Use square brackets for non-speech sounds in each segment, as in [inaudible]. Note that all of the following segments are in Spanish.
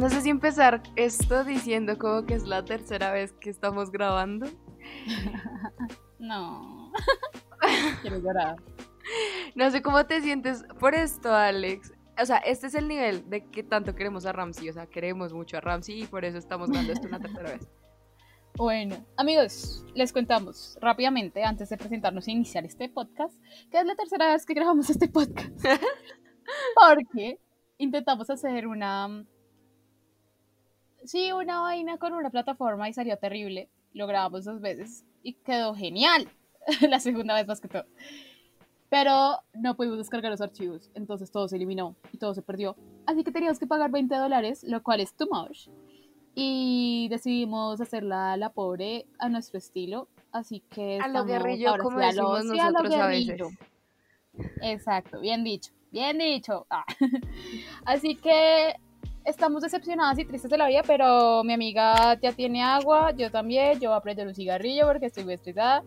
no sé si empezar esto diciendo como que es la tercera vez que estamos grabando. [laughs] no. [laughs] Quiero llorar. No sé cómo te sientes por esto, Alex. O sea, este es el nivel de que tanto queremos a Ramsey. O sea, queremos mucho a Ramsey y por eso estamos dando esto una tercera vez. [laughs] Bueno, amigos, les contamos rápidamente, antes de presentarnos e iniciar este podcast, que es la tercera vez que grabamos este podcast. Porque intentamos hacer una. Sí, una vaina con una plataforma y salió terrible. Lo grabamos dos veces y quedó genial. [laughs] la segunda vez más que todo. Pero no pudimos descargar los archivos, entonces todo se eliminó y todo se perdió. Así que teníamos que pagar 20 dólares, lo cual es too much. Y decidimos hacerla la pobre a nuestro estilo. Así que. A lo guerrillo, como decimos nosotros a, veces. Exacto, bien dicho, bien dicho. Ah. [laughs] Así que estamos decepcionadas y tristes de la vida, pero mi amiga ya tiene agua, yo también, yo voy a prender un cigarrillo porque estoy muy estresada.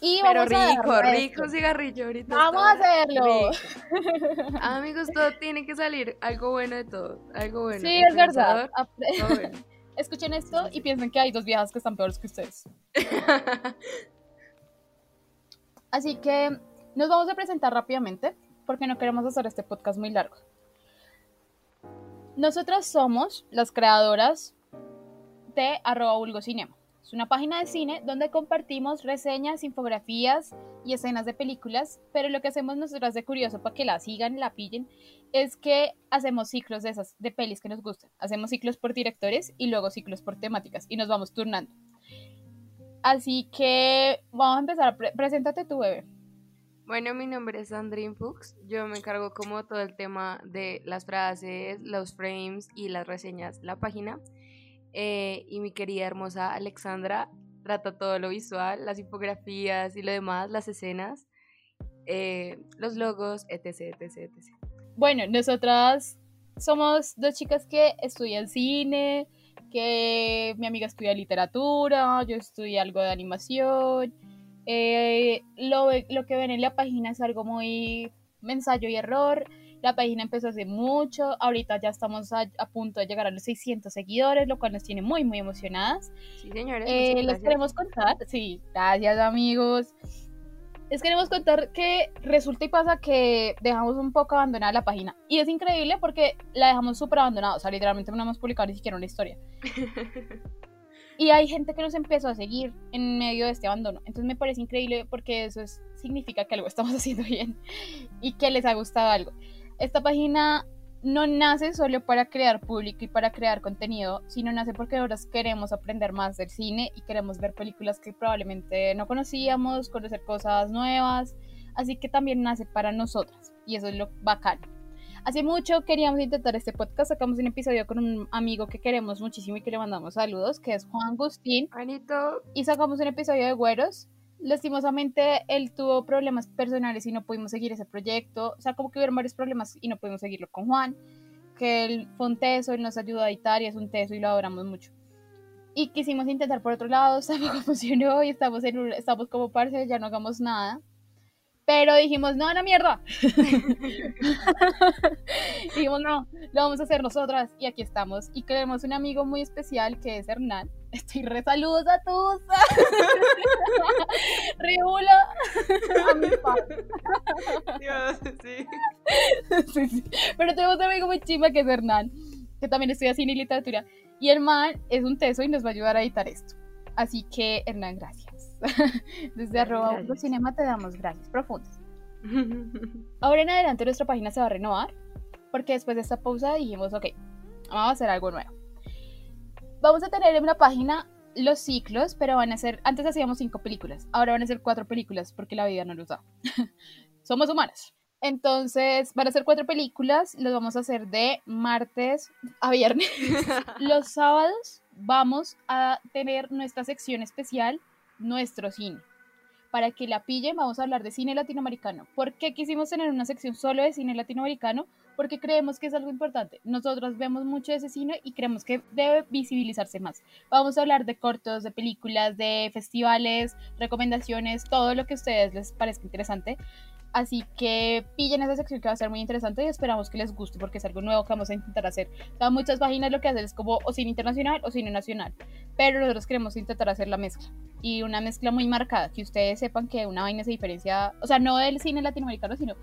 Pero rico, rico cigarrillo ahorita. Vamos a hacerlo. [laughs] Amigos, todo tiene que salir algo bueno de todo. Algo bueno. Sí, es verdad. [laughs] Escuchen esto y piensen que hay dos viejas que están peores que ustedes. [laughs] Así que nos vamos a presentar rápidamente porque no queremos hacer este podcast muy largo. Nosotras somos las creadoras de arroba vulgocinema. Es una página de cine donde compartimos reseñas, infografías y escenas de películas, pero lo que hacemos nosotros de curioso para que la sigan, la pillen, es que hacemos ciclos de esas, de pelis que nos gustan. Hacemos ciclos por directores y luego ciclos por temáticas y nos vamos turnando. Así que vamos a empezar. preséntate tu bebé. Bueno, mi nombre es Sandrine Fuchs. Yo me encargo como todo el tema de las frases, los frames y las reseñas, la página. Eh, y mi querida hermosa Alexandra trata todo lo visual, las infografías y lo demás, las escenas, eh, los logos, etc, etc, etc. Bueno, nosotras somos dos chicas que estudian cine, que mi amiga estudia literatura, yo estudio algo de animación. Eh, lo, lo que ven en la página es algo muy ensayo y error. La página empezó hace mucho, ahorita ya estamos a, punto de llegar a los 600 seguidores, lo cual nos tiene muy, muy emocionadas. Sí, señores. Eh, les queremos contar, sí, gracias amigos. Les queremos contar que resulta y pasa que dejamos un poco abandonada la página. Y es increíble porque la dejamos súper abandonada. O sea, literalmente no hemos publicado ni siquiera una historia. [laughs] y hay gente que nos empezó a seguir en medio de este abandono. Entonces me parece increíble porque eso es, significa que algo estamos [laughs] haciendo bien y que les ha gustado algo. Esta página no nace solo para crear público y para crear contenido, sino nace porque ahora queremos aprender más del cine y queremos ver películas que probablemente no conocíamos, conocer cosas nuevas, así que también nace para nosotras y eso es lo bacán. Hace mucho queríamos intentar este podcast, sacamos un episodio con un amigo que queremos muchísimo y que le mandamos saludos, que es Juan Agustín. Y sacamos un episodio de Güeros, lastimosamente él tuvo problemas personales y no pudimos seguir ese proyecto. O sea, como que hubieron varios problemas y no pudimos seguirlo con Juan. Que él fue un teso, él nos ayudó a editar y es un teso y lo adoramos mucho. Y quisimos intentar por otro lado, [laughs] tampoco funcionó y estamos, en estamos como parce, ya no hagamos nada. Pero dijimos, no, la mierda. [laughs] dijimos, no, lo vamos a hacer nosotras. Y aquí estamos. Y tenemos un amigo muy especial que es Hernán. [laughs] Estoy re saludos a todos. [laughs] Regula a mi. Dios, sí. sí, sí. Pero tenemos un amigo muy chima que es Hernán, que también estudia cine y literatura. Y Hernán es un teso y nos va a ayudar a editar esto. Así que, Hernán, gracias. [laughs] Desde arroba cinema te damos gracias profundas. [laughs] Ahora en adelante nuestra página se va a renovar porque después de esta pausa dijimos, ok, vamos a hacer algo nuevo. Vamos a tener en la página los ciclos, pero van a ser, antes hacíamos cinco películas, ahora van a ser cuatro películas porque la vida no los da. [laughs] Somos humanos. Entonces, van a ser cuatro películas, los vamos a hacer de martes a viernes. los sábados vamos a tener nuestra sección especial nuestro cine. Para que la pillen, vamos a hablar de cine latinoamericano. ¿Por qué quisimos tener una sección solo de cine latinoamericano? Porque creemos que es algo importante. Nosotros vemos mucho de ese cine y creemos que debe visibilizarse más. Vamos a hablar de cortos, de películas, de festivales, recomendaciones, todo lo que a ustedes les parezca interesante. Así que pillen esa sección que va a ser muy interesante y esperamos que les guste porque es algo nuevo que vamos a intentar hacer. O muchas páginas lo que hacen es como o cine internacional o cine nacional, pero nosotros queremos intentar hacer la mezcla y una mezcla muy marcada, que ustedes sepan que una vaina se diferencia, o sea, no del cine latinoamericano, sino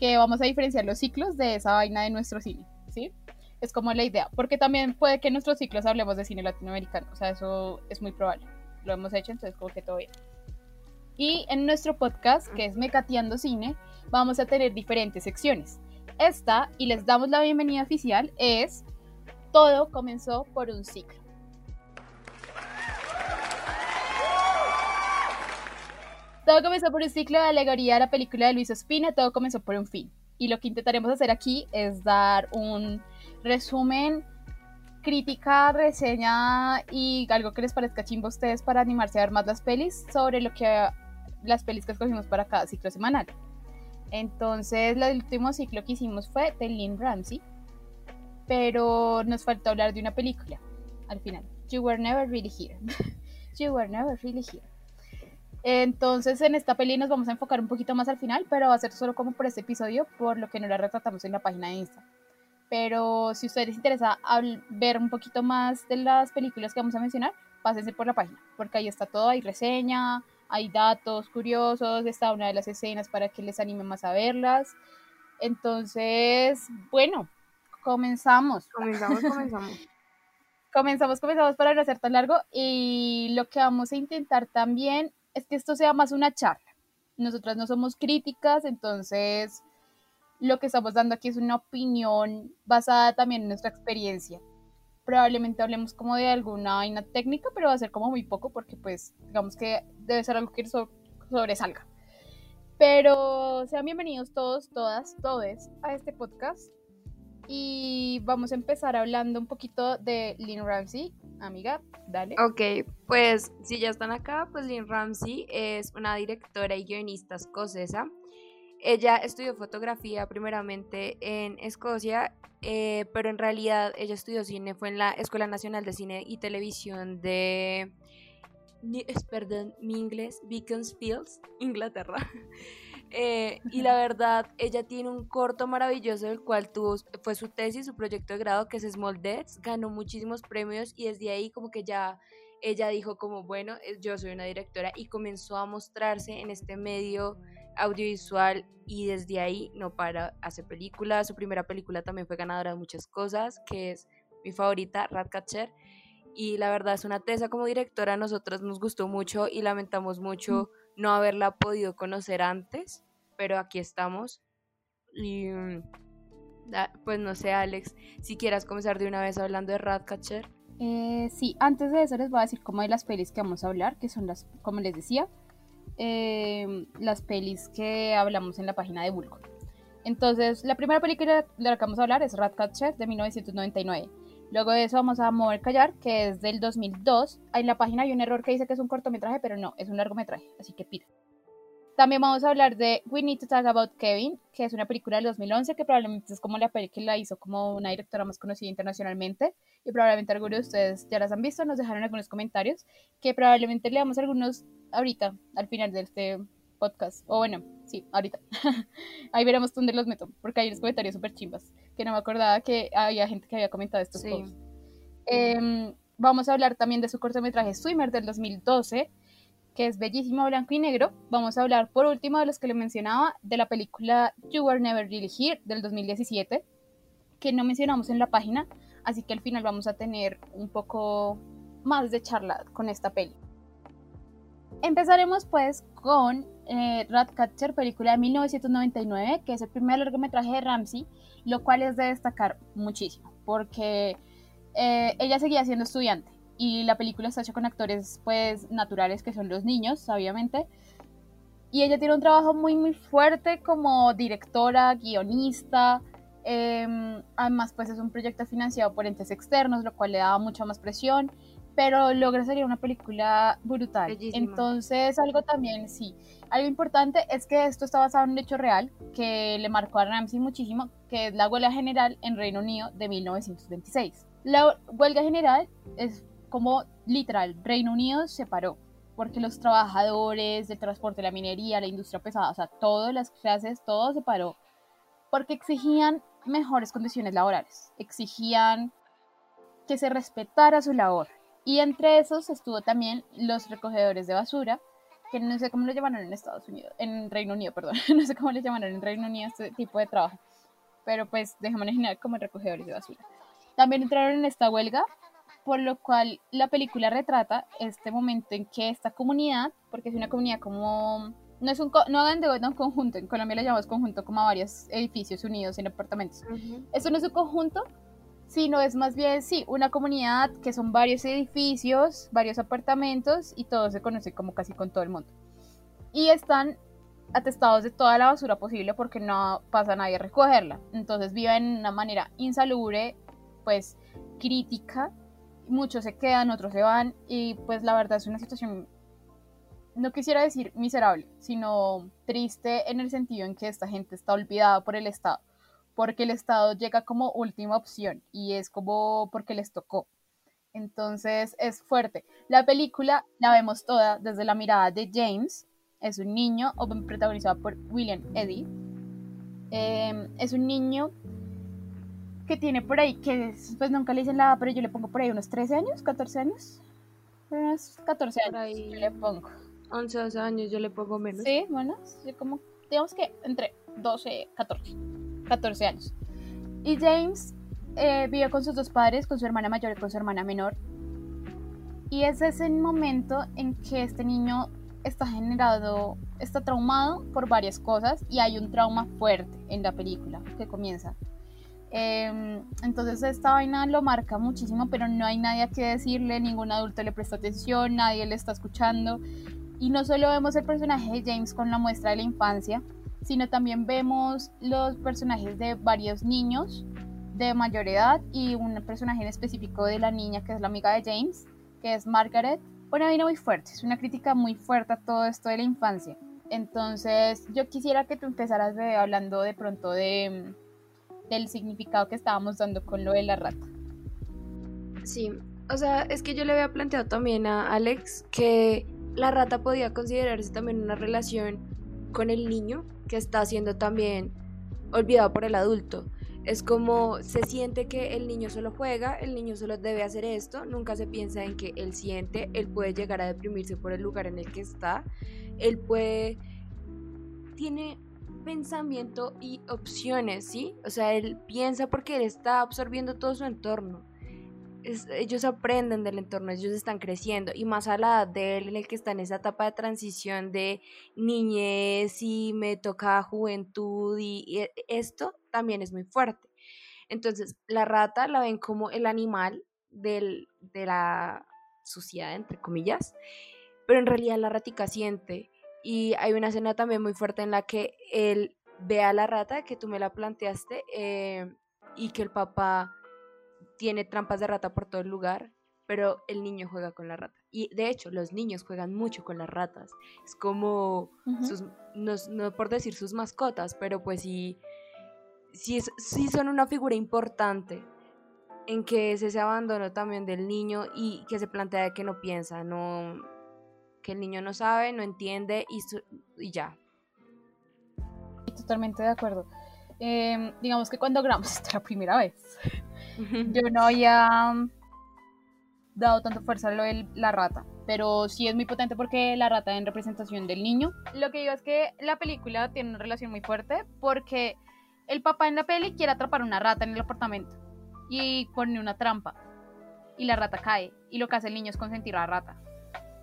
que vamos a diferenciar los ciclos de esa vaina de nuestro cine, ¿sí? Es como la idea, porque también puede que en nuestros ciclos hablemos de cine latinoamericano, o sea, eso es muy probable. Lo hemos hecho, entonces como que todo bien. Y en nuestro podcast, que es Mecateando Cine, vamos a tener diferentes secciones. Esta, y les damos la bienvenida oficial, es Todo comenzó por un ciclo. Todo comenzó por un ciclo de alegoría de la película de Luis Ospina, todo comenzó por un fin. Y lo que intentaremos hacer aquí es dar un resumen, crítica, reseña y algo que les parezca chimbo a ustedes para animarse a ver más las pelis sobre lo que las pelis que escogimos para cada ciclo semanal. Entonces, el último ciclo que hicimos fue de Lynn Ramsey, pero nos faltó hablar de una película al final. You Were Never Really Here. [laughs] you Were Never Really Here. Entonces, en esta peli nos vamos a enfocar un poquito más al final, pero va a ser solo como por este episodio, por lo que no la retratamos en la página de Insta. Pero si a ustedes les interesa ver un poquito más de las películas que vamos a mencionar, pásense por la página, porque ahí está todo, hay reseña, hay datos curiosos, está una de las escenas para que les anime más a verlas. Entonces, bueno, comenzamos. Comenzamos, comenzamos. [laughs] comenzamos, comenzamos para no hacer tan largo y lo que vamos a intentar también es que esto sea más una charla. Nosotras no somos críticas, entonces lo que estamos dando aquí es una opinión basada también en nuestra experiencia probablemente hablemos como de alguna vaina técnica, pero va a ser como muy poco porque pues digamos que debe ser algo que sobresalga. Pero sean bienvenidos todos, todas, todes a este podcast. Y vamos a empezar hablando un poquito de Lynn Ramsey. Amiga, dale. Ok, pues si ya están acá, pues Lynn Ramsey es una directora y guionista escocesa ella estudió fotografía primeramente en Escocia, eh, pero en realidad ella estudió cine, fue en la Escuela Nacional de Cine y Televisión de, perdón, mi inglés, Beaconsfield, Inglaterra. [laughs] Eh, y la verdad, ella tiene un corto maravilloso del cual tuvo, fue su tesis, su proyecto de grado, que es Small Deaths, ganó muchísimos premios y desde ahí como que ya ella dijo como, bueno, eh, yo soy una directora y comenzó a mostrarse en este medio audiovisual y desde ahí no para, hacer películas. Su primera película también fue ganadora de muchas cosas, que es mi favorita, Ratcatcher. Y la verdad es una tesa como directora, a nosotros nos gustó mucho y lamentamos mucho no haberla podido conocer antes, pero aquí estamos. Y mm, pues no sé, Alex, si quieras comenzar de una vez hablando de Ratcatcher. Eh, sí, antes de eso les voy a decir cómo hay las pelis que vamos a hablar, que son las, como les decía, Em, las pelis que hablamos en la página de Vulco. Entonces, la primera película de la que vamos a hablar es Ratcatcher de 1999. Luego de eso vamos a Mover Callar, que es del 2002. En la página hay un error que dice que es un cortometraje, pero no, es un largometraje, así que pida. También vamos a hablar de We Need to Talk About Kevin, que es una película del 2011 que probablemente es como la película hizo como una directora más conocida internacionalmente y probablemente algunos de ustedes ya las han visto, nos dejaron algunos comentarios que probablemente leamos algunos ahorita, al final de este podcast. O bueno, sí, ahorita. [laughs] Ahí veremos dónde los meto, porque hay unos comentarios súper chimbas, que no me acordaba que había gente que había comentado estos sí. Em, vamos a hablar también de su cortometraje Swimmer del 2012 que es bellísimo blanco y negro. Vamos a hablar por último de los que le mencionaba, de la película You Were Never Really Here del 2017, que no mencionamos en la página, así que al final vamos a tener un poco más de charla con esta peli. Empezaremos pues con eh, Ratcatcher, película de 1999, que es el primer largometraje de Ramsey, lo cual es de destacar muchísimo, porque eh, ella seguía siendo estudiante y la película está hecha con actores pues naturales que son los niños, obviamente. Y ella tiene un trabajo muy muy fuerte como directora, guionista. Em, además pues es un proyecto financiado por entes externos, lo cual le da mucha más presión, pero logra salir una película brutal. Entonces algo también, sí, algo importante es que esto está basado en un hecho real que le marcó a Ramsey muchísimo, que es la huelga general en Reino Unido de 1926. La huelga general es como literal, Reino Unido se paró. porque los trabajadores del transporte, la minería, la industria pesada, o sea, todas las clases, todo se paró, porque exigían mejores condiciones laborales, exigían que se respetara su labor. Y entre esos estuvo también los recogedores de basura, que no sé cómo lo llamaron en Estados Unidos, en Reino Unido, perdón, [laughs] no sé cómo le llamaron en Reino Unido este tipo de trabajo, pero pues déjame imaginar como recogedores de basura. También entraron en esta huelga, por lo cual la película retrata este momento en que esta comunidad, porque es una comunidad como no es un no hagan de un conjunto, en Colombia le llamamos conjunto como a varios edificios unidos en apartamentos. Eso no es un conjunto, sino es más bien, sí, una comunidad que son varios edificios, varios apartamentos y todo se conoce como casi con todo el mundo. Y están atestados de toda la basura posible porque no pasa nadie a recogerla. Entonces viven de una manera insalubre, pues crítica. Muchos se quedan, otros se van y pues la verdad es una situación, no quisiera decir miserable, sino triste en el sentido en que esta gente está olvidada por el Estado porque el Estado llega como última opción y es como porque les tocó. Entonces es fuerte. La película la vemos toda desde la mirada de James, es un niño protagonizado por William Eddy. Em, es un niño que tiene por ahí, que pues nunca le dicen nada, pero yo le pongo por ahí unos 13 años, 14 años. Unos 14 años yo le pongo. 11, 12 años yo le pongo menos. Sí, bueno, como, digamos que entre 12, 14. 14 años. Y James eh, vive con sus dos padres, con su hermana mayor y con su hermana menor. Y es ese momento en que este niño está generado, está traumado por varias cosas y hay un trauma fuerte en la película que comienza. Em, entonces esta vaina lo marca muchísimo, pero no hay nadie a que decirle, ningún adulto le presta atención, nadie le está escuchando. Y no solo vemos el personaje de James con la muestra de la infancia, sino también vemos los personajes de varios niños de mayor edad y un personaje en específico de la niña que es la amiga de James, que es Margaret. Una vida muy fuerte, es una crítica muy fuerte a todo esto de la infancia. Entonces, yo quisiera que tú empezaras hablando de pronto de, del significado que estábamos dando con lo de la rata. Sí, o sea, es que yo le había planteado también a Alex que la rata podía considerarse también una relación con el niño que está siendo también olvidado por el adulto. Es como se siente que el niño solo juega, el niño solo debe hacer esto, nunca se piensa en que él siente, él puede llegar a deprimirse por el lugar en el que está, él puede, tiene pensamiento y opciones, ¿sí? O sea, él piensa porque él está absorbiendo todo su entorno ellos aprenden del entorno, ellos están creciendo y más a la edad de él en el que está en esa etapa de transición de niñez y me toca juventud y, esto también es muy fuerte. Entonces, la rata la ven como el animal de la sociedad, entre comillas, pero en realidad la ratica siente. Y hay una escena también muy fuerte en la que él ve a la rata, que tú me la planteaste, eh, y que el papá tiene trampas de rata por todo el lugar, pero el niño juega con la rata. Y de hecho, los niños juegan mucho con las ratas. Es como, sus, no, por decir sus mascotas, pero pues sí, sí, sí son una figura importante en que es ese abandono también del niño y que se plantea que no piensa, no, que el niño no sabe, no entiende y, y ya. Totalmente de acuerdo. Em, digamos que cuando grabamos [laughs] esta la primera vez, yo no había dado tanta fuerza a lo de la rata, pero sí es muy potente porque la rata en representación del niño. Lo que digo es que la película tiene una relación muy fuerte porque el papá en la peli quiere atrapar una rata en el apartamento y pone una trampa y la rata cae y lo que hace el niño es consentir a la rata,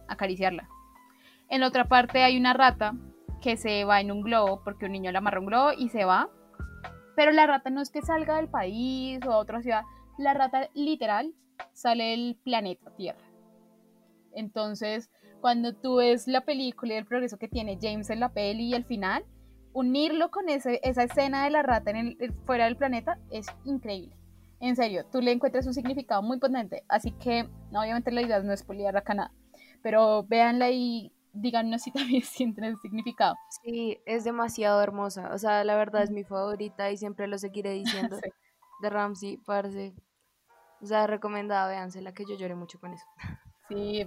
acariciarla. En otra parte hay una rata que se va en un globo porque un niño le amarra un globo y se va pero la rata no es que salga del país o a otra ciudad, la rata literal sale del planeta Tierra. Entonces, cuando tú ves la película y el progreso que tiene James en la peli y el final, unirlo con ese, esa escena de la rata en el, fuera del planeta es increíble. En serio, tú le encuentras un significado muy potente. Así que, obviamente, la idea no es poliar acá nada. Pero véanla y díganos si también [laughs] sienten el significado. Sí, es demasiado hermosa. O sea, la verdad es mi favorita y siempre lo seguiré [laughs] diciendo. De Ramsey, parce. O sea, recomendada, véansela, que yo lloré mucho con eso. Sí,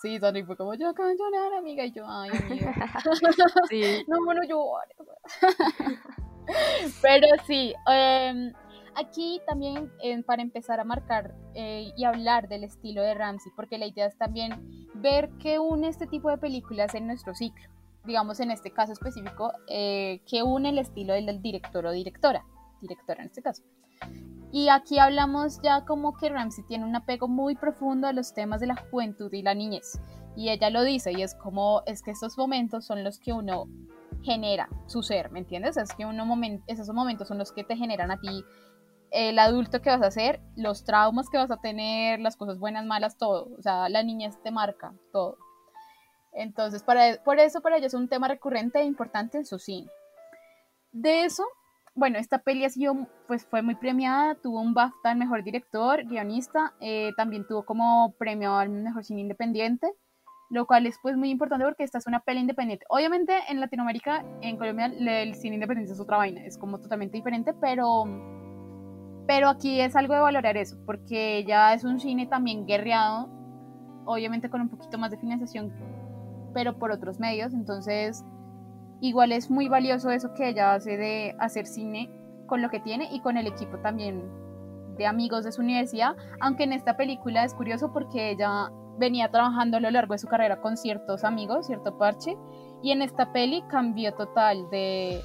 sí, Sandrine fue como, yo acabo de llorar, amiga, y yo, ay, amiga. [laughs] Sí. no, bueno, llores. Pero sí, em, aquí también eh, para empezar a marcar eh, y hablar del estilo de Ramsey, porque la idea es también ver qué une este tipo de películas en nuestro ciclo. Digamos, en este caso específico, eh, qué une el estilo del director o directora, directora en este caso. Y aquí hablamos ya como que Ramsey tiene un apego muy profundo a los temas de la juventud y la niñez. Y ella lo dice, y es como, es que estos momentos son los que uno genera su ser, ¿me entiendes? Es que uno esos momentos son los que te generan a ti el adulto que vas a ser, los traumas que vas a tener, las cosas buenas, malas, todo. O sea, la niñez te marca todo. Entonces, para, por eso para ella es un tema recurrente e importante en su cine. De eso, bueno, esta peli ha sido, pues fue muy premiada, tuvo un BAFTA al mejor director, guionista, eh, también tuvo como premio al mejor cine independiente, lo cual es pues muy importante porque esta es una peli independiente. Obviamente en Latinoamérica, en Colombia, el cine independiente es otra vaina, es como totalmente diferente, pero pero aquí es algo de valorar eso, porque ya es un cine también guerreado, obviamente con un poquito más de financiación, pero por otros medios. Entonces, igual es muy valioso eso que ella hace de hacer cine con lo que tiene y con el equipo también de amigos de su universidad. Aunque en esta película es curioso porque ella venía trabajando a lo largo de su carrera con ciertos amigos, cierto parche, y en esta peli cambió total de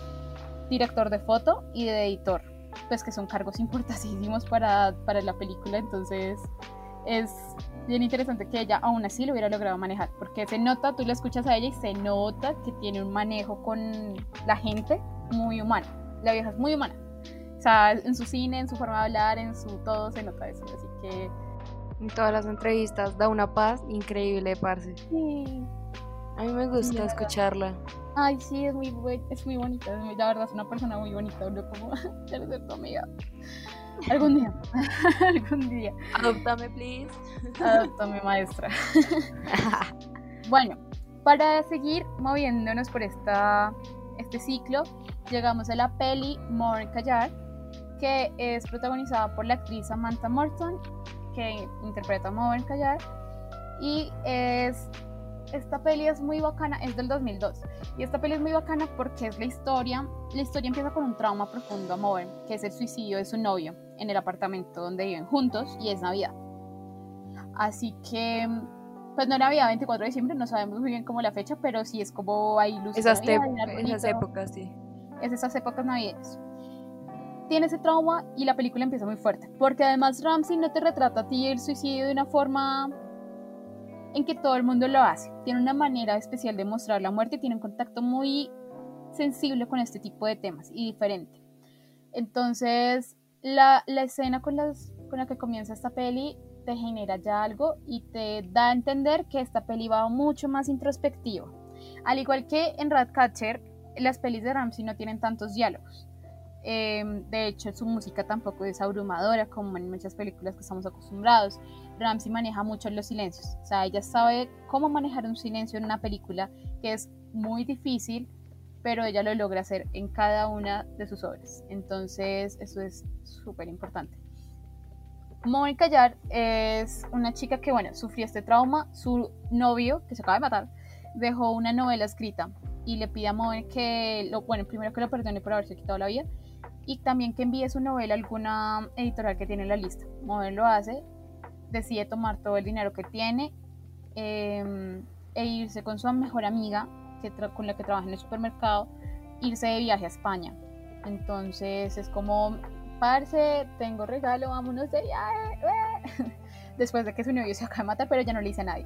director de foto y de editor pues que son cargos importantísimos para, para la película, entonces es bien interesante que ella aún así lo hubiera logrado manejar, porque se nota, tú la escuchas a ella y se nota que tiene un manejo con la gente muy humano, la vieja es muy humana, o sea, en su cine, en su forma de hablar, en su todo, se nota eso, así que... En todas las entrevistas da una paz increíble, parce. Sí. A mí me gusta escucharla. Ay, sí, es muy, es muy bonita. La verdad, es una persona muy bonita. ¿no? Como quiero ser tu amiga. Algún día. [laughs] Algún día. Adoptame, please. Adoptame, maestra. [laughs] bueno, para seguir moviéndonos por esta, este ciclo, llegamos a la peli More Callar, que es protagonizada por la actriz Samantha Morton, que interpreta a More Callar, y es esta peli es muy bacana, es del 2002. Y esta peli es muy bacana porque es la historia, la historia empieza con un trauma profundo a Mover, que es el suicidio de su novio en el apartamento donde viven juntos y es Navidad. Así que, pues no Navidad 24 de diciembre, no sabemos muy bien cómo la fecha, pero sí es como hay luces. Esas, esas épocas, sí. Es esas épocas navideñas. Tiene ese trauma y la película empieza muy fuerte, porque además Ramsey no te retrata a ti el suicidio de una forma en que todo el mundo lo hace. Tiene una manera especial de mostrar la muerte tiene un contacto muy sensible con este tipo de temas y diferente. Entonces, la, escena con, las, con la que comienza esta peli te genera ya algo y te da a entender que esta peli va mucho más introspectivo. Al igual que en Ratcatcher, las pelis de Ramsey no tienen tantos diálogos. Em, de hecho, su música tampoco es abrumadora como en muchas películas que estamos acostumbrados. Ramsey maneja mucho los silencios. O sea, ella sabe cómo manejar un silencio en una película que es muy difícil, pero ella lo logra hacer en cada una de sus obras. Entonces, eso es súper importante. Mónica Callar es una chica que, bueno, sufrió este trauma. Su novio, que se acaba de matar, dejó una novela escrita y le pide a Mónica que, lo, bueno, primero que lo perdone por haberse quitado la vida y también que envíe su novela a alguna editorial que tiene en la lista. Mónica lo hace decide tomar todo el dinero que tiene em, e irse con su mejor amiga, que con la que trabaja en el supermercado, irse de viaje a España. Entonces es como, parce, tengo regalo, vámonos de viaje. [laughs] Después de que su novio se acaba de matar, pero ya no le dice a nadie.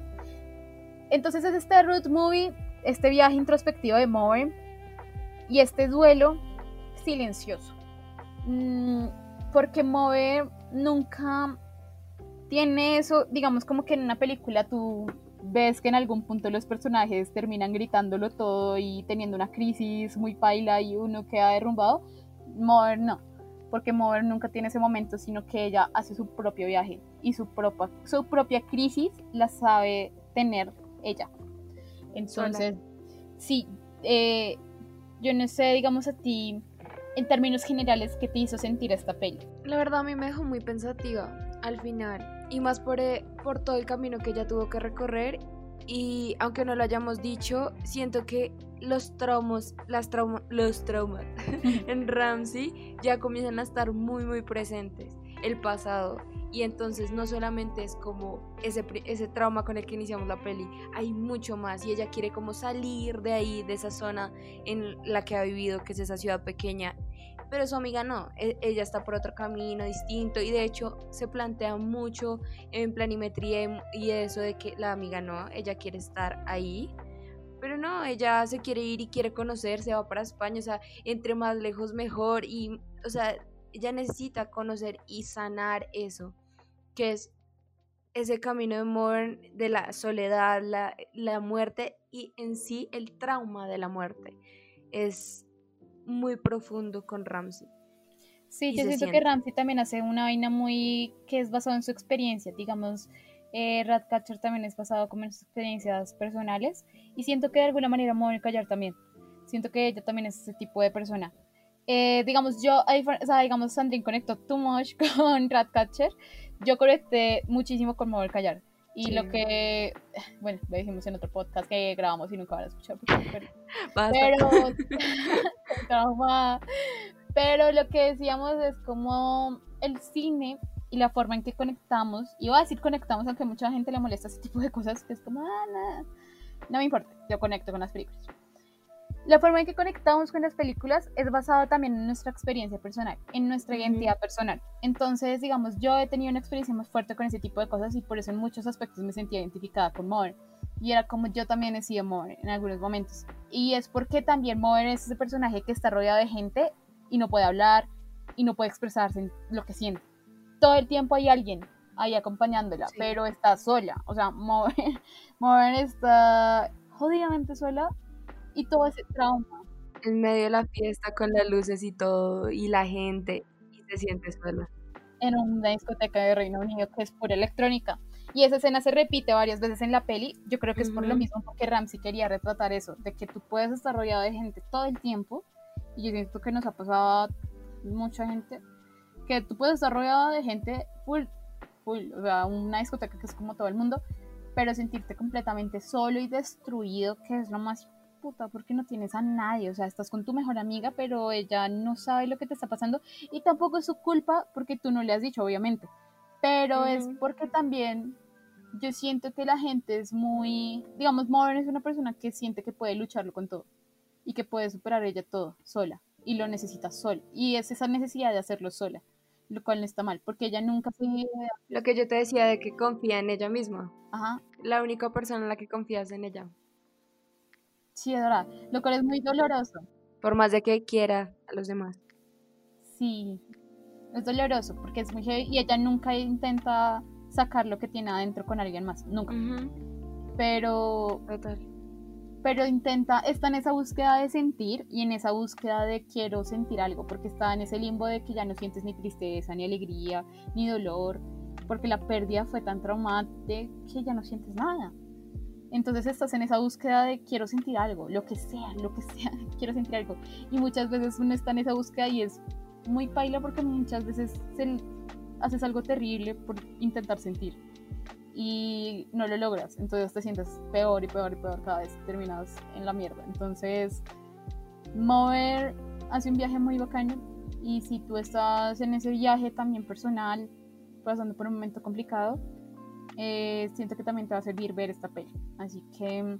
Entonces es este road movie, este viaje introspectivo de Moe y este duelo silencioso. Mm, porque Moe nunca tiene eso, digamos como que en una película tú ves que en algún punto los personajes terminan gritándolo todo y teniendo una crisis muy paila y uno queda derrumbado. Modern no, porque Modern nunca tiene ese momento, sino que ella hace su propio viaje y su propia, su propia crisis la sabe tener ella. Entonces, sí, eh, yo no sé, digamos a ti, en términos generales, ¿qué te hizo sentir esta peli? La verdad a mí me dejó muy pensativa al final y más por, eh, por todo el camino que ella tuvo que recorrer y aunque no lo hayamos dicho, siento que los traumas, las trauma, los traumas [laughs] en Ramsey ya comienzan a estar muy muy presentes, el pasado. Y entonces no solamente es como ese, ese trauma con el que iniciamos la peli, hay mucho más y ella quiere como salir de ahí, de esa zona en la que ha vivido, que es esa ciudad pequeña, pero su amiga no, e, ella está por otro camino distinto y de hecho se plantea mucho en planimetría y eso de que la amiga no, ella quiere estar ahí, pero no, ella se quiere ir y quiere conocer, se va para España, o sea, entre más lejos mejor y, o sea, ella necesita conocer y sanar eso, que es ese camino de amor, de la soledad, la, la muerte y en sí el trauma de la muerte. Es muy profundo con Ramsey. Sí, yo siento que Ramsey también hace una vaina muy que es basada en su experiencia, digamos, eh, Ratcatcher también es basado como en sus experiencias personales y siento que de alguna manera me voy a callar también. Siento que ella también es ese tipo de persona. Eh, digamos, yo, o sea, digamos, Sandrine conectó too much [laughs] con Ratcatcher. Yo conecté muchísimo con Mover Callar. Y lo que, [sighs] bueno, lo dijimos en otro podcast que grabamos y nunca van a escuchar. Pero, [laughs] pero, [laughs] [laughs] pero lo que decíamos es como el cine y la forma en que conectamos, iba a decir conectamos, aunque mucha gente le molesta ese tipo de cosas, que es como, ah, no me importa, yo conecto con las películas. La forma en que conectamos con las películas es basada también en nuestra experiencia personal, en nuestra identidad personal. Entonces, digamos, yo he tenido una experiencia más fuerte con ese tipo de cosas y por eso en muchos aspectos me sentía identificada con Mover. Y era como yo también he sido Mover en algunos momentos. Y es porque también Mover es ese personaje que está rodeado de gente y no puede hablar y no puede expresarse en lo que siente. Todo el tiempo hay alguien ahí acompañándola, pero está sola. O sea, Mover, [laughs] Mover está jodidamente sola y todo ese trauma. En medio de la fiesta con las luces y todo, y la gente, y se siente sola. En una discoteca de Reino Unido que es pura electrónica. Y esa escena se repite varias veces en la peli. Yo creo que es por lo mismo porque Ramsey quería retratar eso, de que tú puedes estar rodeado de gente todo el tiempo. Y yo siento que nos ha pasado a mucha gente, que tú puedes estar rodeado de gente full, full, o sea, una discoteca que es como todo el mundo, pero sentirte completamente solo y destruido, que es lo más puta, porque no tienes a nadie, o sea, estás con tu mejor amiga, pero ella no sabe lo que te está pasando y tampoco es su culpa porque tú no le has dicho, obviamente, pero es porque también yo siento que la gente es muy, digamos, Modern es una persona que siente que puede lucharlo con todo y que puede superar ella todo sola y lo necesita sola y es esa necesidad de hacerlo sola lo cual no está mal, porque ella nunca se... Lo que yo te decía de que confía en ella misma. Ajá. La única persona en la que confías en ella. Sí, es verdad. Lo cual es muy doloroso. Por más de que quiera a los demás. Sí, es doloroso porque es muy heavy y ella nunca intenta sacar lo que tiene adentro con alguien más, nunca. Pero. Total. Pero intenta, está en esa búsqueda de sentir y en esa búsqueda de quiero sentir algo, porque está en ese limbo de que ya no sientes ni tristeza, ni alegría, ni dolor, porque la pérdida fue tan traumática que ya no sientes nada. Entonces estás en esa búsqueda de quiero sentir algo, lo que sea, lo que sea, [laughs] quiero sentir algo. Y muchas veces uno está en esa búsqueda y es muy paila porque muchas veces haces algo terrible por intentar sentir y no lo logras. Entonces te sientes peor y peor y peor cada vez que terminas en la mierda. Entonces, mover hace un viaje muy bacano y si tú estás en ese viaje también personal, pasando por un momento complicado, eh, siento que también te va a servir ver esta peli. Así que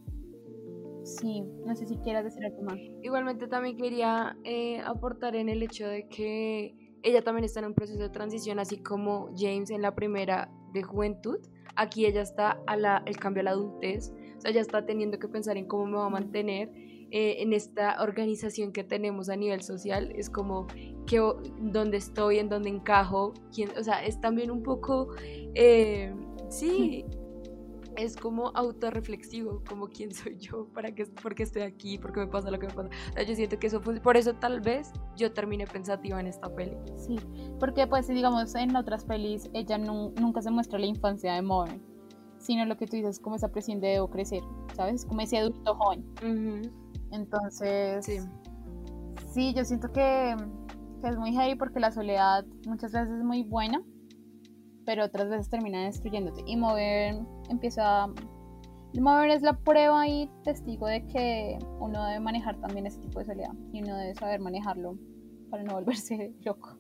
sí, no sé si quieras decir algo más. Igualmente también quería eh, aportar en el hecho de que ella también está en un proceso de transición, así como James en la primera de juventud. Aquí ella está a la, el cambio a la adultez, o sea, ella está teniendo que pensar en cómo me va a mantener eh, en esta organización que tenemos a nivel social. Es como que dónde estoy, en dónde encajo, quién, o sea, es también un poco Sí, es como autorreflexivo, como quién soy yo, para qué, por qué estoy aquí, por qué me pasa lo que me pasa. yo siento que eso por eso tal vez yo terminé pensativa en esta peli. Sí, porque pues digamos en otras pelis ella nunca se muestra la infancia de Moe, sino lo que tú dices como esa presión de debo crecer, ¿sabes? Como ese adulto joven. Entonces, sí. sí, yo siento que, que es muy heavy porque la soledad muchas veces es muy buena pero otras veces termina destruyéndote. Y mover empieza... El mover es la prueba y testigo de que uno debe manejar también ese tipo de soledad y uno debe saber manejarlo para no volverse [laughs] loco.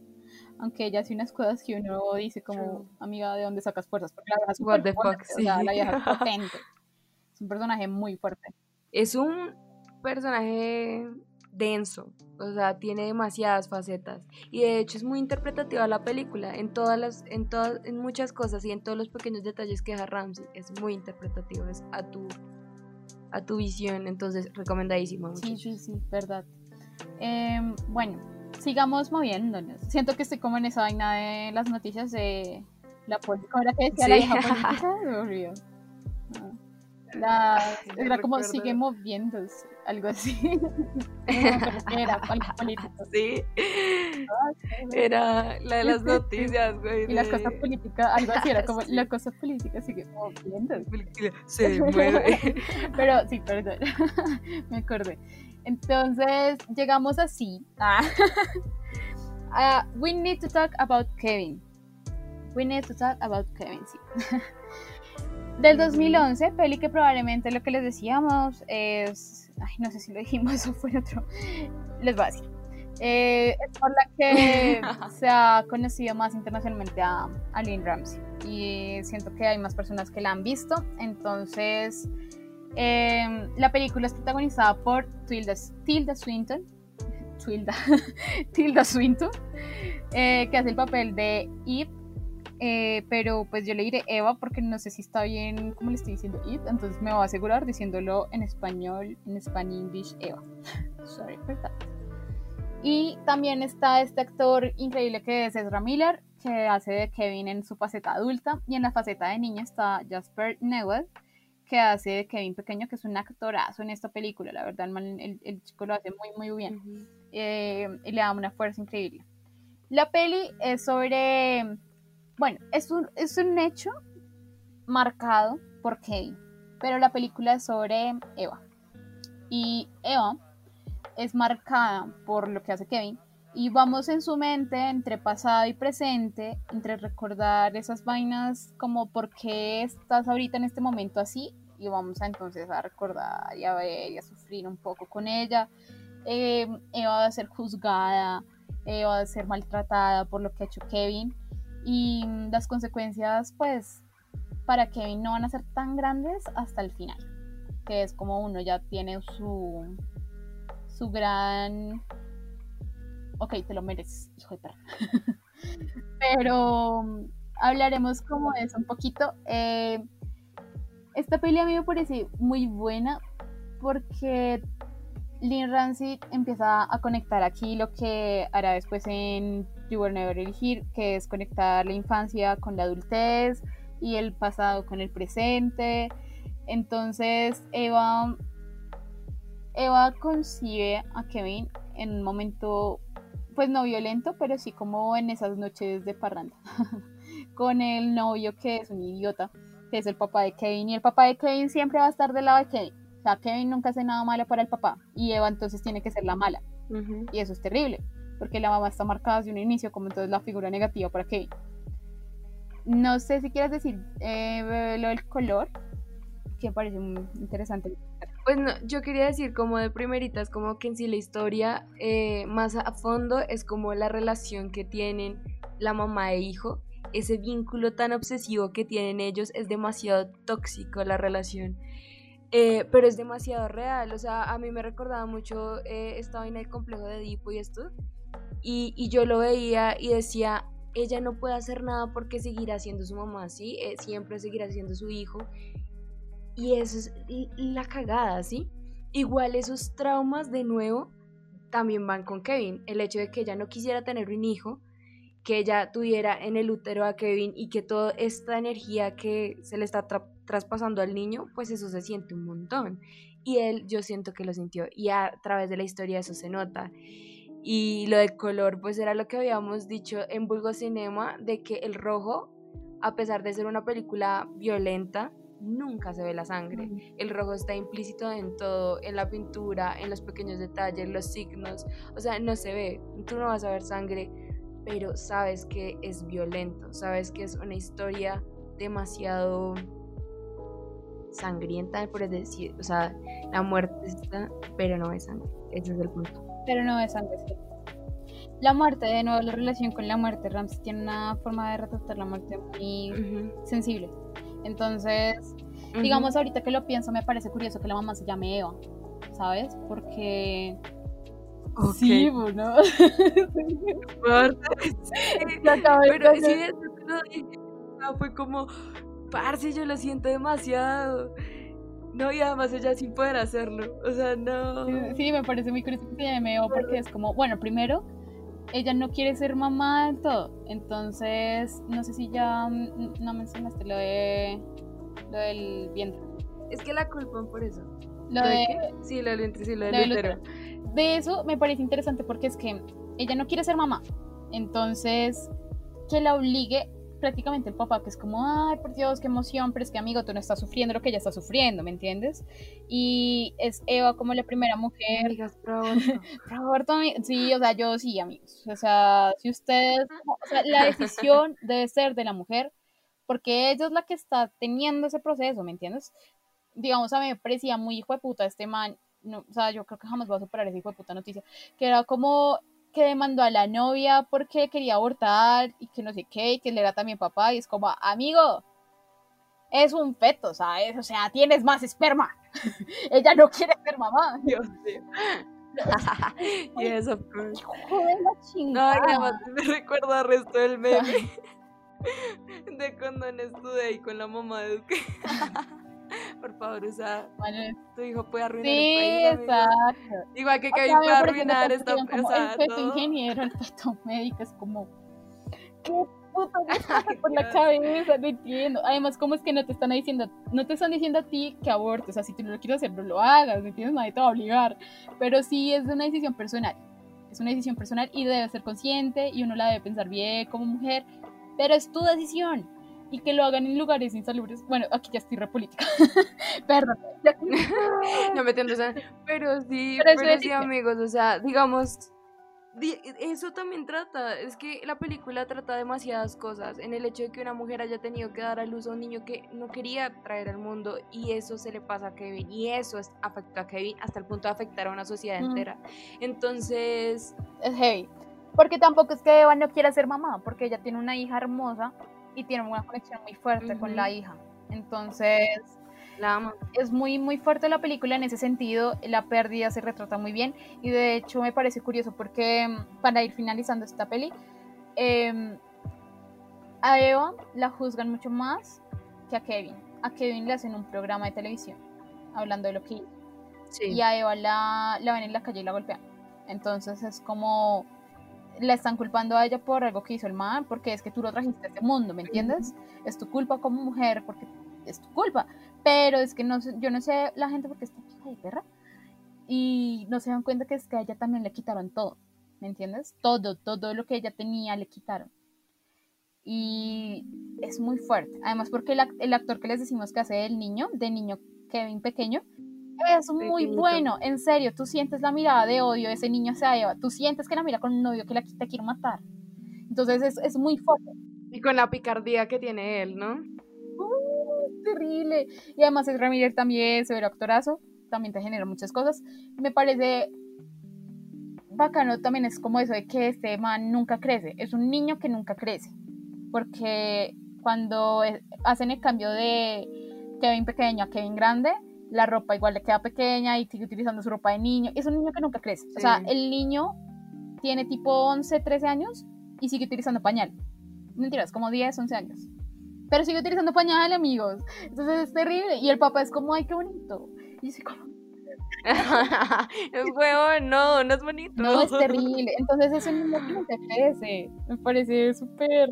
Aunque ella hace unas cosas que uno dice como, amiga, ¿de dónde sacas fuerzas? Porque la vieja What the fuck, o sea, sí. la vieja es potente. Es un personaje muy fuerte. Es un personaje denso, o sea, tiene demasiadas facetas y de hecho es muy interpretativa la película en todas las en todas en muchas cosas y en todos los pequeños detalles que deja Ramsey, es muy interpretativo, es a tu a tu visión, entonces recomendadísimo. Sí, sí, sí, verdad. Em, bueno, sigamos moviéndonos. Siento que estoy como en esa vaina de las noticias de la política. Ahora que decía la vieja política, [laughs] me. [laughs] La, era como recuerdo. sigue moviéndose, algo así. [laughs] Era. [laughs] Sí. Era la de las noticias, güey. Y la de- cosa política, algo así, era como [laughs] Sí. la cosa política sigue moviéndose. Se mueve. Pero sí, perdón, me acordé. Entonces, llegamos así. a- a we need to talk about Kevin. We need to talk about Kevin, sí. Del 2011, peli que probablemente lo que les decíamos es. Ay, no sé si lo dijimos [laughs] o fue en otro. Les voy a decir. Eh, es por la que [laughs] se ha conocido más internacionalmente a, a Lynn Ramsey. Y siento que hay más personas que la han visto. Entonces, eh, la película es protagonizada por Tilda, Tilda Swinton. Tilda, [laughs] Tilda Swinton, eh, que hace el papel de Eve. Eh, pero pues yo le diré Eva porque no sé si está bien como le estoy diciendo Eve, entonces me voy a asegurar diciéndolo en español, en Spanish English Eva. [laughs] Sorry for that. Y también está este actor increíble que es Ezra Miller, que hace de Kevin en su faceta adulta. Y en la faceta de niño está Jasper Newell, que hace de Kevin pequeño, que es un actorazo en esta película. La verdad, el, el- el chico lo hace muy, muy bien. Ujú. Eh, y le da una fuerza increíble. La peli es sobre. Bueno, es un, es un hecho marcado por Kevin, pero la película es sobre Eva. Y Eva es marcada por lo que hace Kevin. Y vamos en su mente entre pasado y presente, entre recordar esas vainas como por qué estás ahorita en este momento así. Y vamos a entonces a recordar y a ver y a sufrir un poco con ella. Eh, Eva va a ser juzgada, Eva va a ser maltratada por lo que ha hecho Kevin. Y las consecuencias, pues, para Kevin no van a ser tan grandes hasta el final. Que es como uno ya tiene su, su gran... Ok, te lo mereces, hijo de perra. [laughs] Pero mm, hablaremos como de eso un poquito. Eh, esta peli a mí me parece muy buena porque Lynn Rancid empieza a conectar aquí lo que hará después en You Were Never Here, que es conectar la infancia con la adultez y el pasado con el presente. Entonces Eva, Eva concibe a Kevin en un momento, pues no violento, pero sí como en esas noches de parranda, [laughs] con el novio que es un idiota, que es el papá de Kevin, y el papá de Kevin siempre va a estar del lado de Kevin. O sea, Kevin nunca hace nada malo para el papá, y Eva entonces tiene que ser la mala, Ujú. y eso es terrible, porque la mamá está marcada desde un inicio como entonces la figura negativa para Kevin. No sé si quieres decir eh, lo del color, que me parece muy interesante. Pues no, yo quería decir como de primeritas, como que en sí la historia eh, más a fondo es como la relación que tienen la mamá e hijo. Ese vínculo tan obsesivo que tienen ellos es demasiado tóxico la relación. Eh, pero es demasiado real, o sea, a mí me recordaba mucho eh, esta vaina del complejo de Edipo y esto, y, yo lo veía y decía, ella no puede hacer nada porque seguirá siendo su mamá, ¿sí? Eh, siempre seguirá siendo su hijo, y eso es la cagada, ¿sí? Igual esos traumas de nuevo también van con Kevin. El hecho de que ella no quisiera tener un hijo, que ella tuviera en el útero a Kevin y que toda esta energía que se le está tra- traspasando al niño, pues eso se siente un montón. Y él, yo siento que lo sintió. Y a través de la historia eso se nota. Y lo del color, pues era lo que habíamos dicho en Vulgo Cinema, de que el rojo, a pesar de ser una película violenta, nunca se ve la sangre. El rojo está implícito en todo, en la pintura, en los pequeños detalles, los signos. O sea, no se ve. Tú no vas a ver sangre pero sabes que es violento, sabes que es una historia demasiado sangrienta, por decir, o sea, la muerte está, pero no es sangre, ese es el punto. Pero no es sangre, sí. La muerte, de nuevo, la relación con la muerte, Ramsey tiene una forma de retratar la muerte muy sensible. Entonces, digamos, ahorita que lo pienso, me parece curioso que la mamá se llame Eva, ¿sabes? Porque... Sí, bueno. [laughs] Pero sí, fue como, parce, yo lo siento demasiado. No, y además ella sin poder hacerlo. O sea, no. Sí, me parece muy curioso que se llame Eva porque es como, bueno, primero, ella no quiere ser mamá del todo. Entonces, no sé si ya mm, no mencionaste lo de lo del vientre. Es que la culpan por eso. Lo de, Sí, lo del vientre, sí, lo del útero. De eso me parece interesante porque es que ella no quiere ser mamá. Entonces, que la obligue prácticamente el papá, que es como, ay, por Dios, qué emoción, pero es que amigo, tú no estás sufriendo lo que ella está sufriendo, ¿me entiendes? Y es Eva como la primera mujer. Amigas, [laughs] sí, o sea, yo sí, amigos. O sea, si ustedes, o sea, la decisión [laughs] debe ser de la mujer, porque ella es la que está teniendo ese proceso, ¿me entiendes? Digamos, a mí me parecía muy hijo de puta este man, no, o sea, yo creo que jamás voy a superar ese hijo de puta noticia, que era como que demandó a la novia porque quería abortar y que no sé qué, y que él era también papá, y es como, amigo, es un feto, ¿sabes? O sea, tienes más esperma. [laughs] Ella no quiere ser mamá. [laughs] Dios mío. yes, of course. No, además me recuerda al resto del [laughs] meme de cuando estuve ahí con la mamá de Duque. [laughs] Por favor, usa. tu hijo puede arruinar sí, el país. exacto. Igual que Kevin puede arruinar esta. Como el feto ingeniero, el feto médico, es como. ¿Qué puta [laughs] me por la cabeza? No entiendo. Además, ¿cómo es que no te están diciendo, no te están diciendo a ti que abortes? O sea, si tú no lo quieres hacer, no lo hagas, ¿me entiendes? Nadie te va a obligar. Pero sí es una decisión personal. Es una decisión personal y debe ser consciente y uno la debe pensar bien como mujer. Pero es tu decisión y que lo hagan en lugares insalubres. Bueno, aquí ya estoy repolítica. [laughs] Perdón. [laughs] no me entiendo, pero sí, pero, sí, amigos, o sea, digamos, eso también trata, es que la película trata demasiadas cosas, en el hecho de que una mujer haya tenido que dar a luz a un niño que no quería traer al mundo y eso se le pasa a Kevin y eso afecta a Kevin hasta el punto de afectar a una sociedad entera. Entonces... Es heavy. Porque tampoco es que Eva no quiera ser mamá, porque ella tiene una hija hermosa y tiene una conexión muy fuerte con la hija. Entonces, la es muy, muy fuerte la película en ese sentido. La pérdida se retrata muy bien y de hecho me parece curioso porque mm, para ir finalizando esta peli, em, a Eva la juzgan mucho más que a Kevin. A Kevin le hacen un programa de televisión hablando de lo que hizo. Y a Eva la, la ven en la calle y la golpean. Entonces es como la están culpando a ella por algo que hizo el mal, porque es que tú lo trajiste a este mundo, ¿me entiendes? Es tu culpa como mujer, porque es tu culpa. Pero es que no yo no sé la gente porque está hija de perra y no se dan cuenta que es que a ella también le quitaron todo, ¿me entiendes? Todo, todo lo que ella tenía le quitaron. Y es muy fuerte. Además porque el, el actor que les decimos que hace el niño, de niño Kevin pequeño, es muy bueno, en serio, tú sientes la mirada de odio de ese niño hacia Eva, tú sientes que la mira con un novio que la, te quiere matar. Entonces es, es muy fuerte. Y con la picardía que tiene él, ¿no? Uh, terrible. Y además es Ramírez también, severo actorazo, también te genera muchas cosas. Me parece bacano también es como eso de que este man nunca crece, es un niño que nunca crece, porque cuando hacen el cambio de Kevin pequeño a Kevin grande, la ropa igual le queda pequeña y sigue utilizando su ropa de niño. Es un niño que nunca crece. O sea, el niño tiene tipo 11, 13 años y sigue utilizando pañal. Mentiras, como 10, 11 años. Pero sigue utilizando pañal, amigos. Entonces es terrible. Y el papá es como, ay, qué bonito. Y así como... [laughs] es huevo, no, no es bonito. No, es terrible. Entonces es un niño que nunca crece. Me parece súper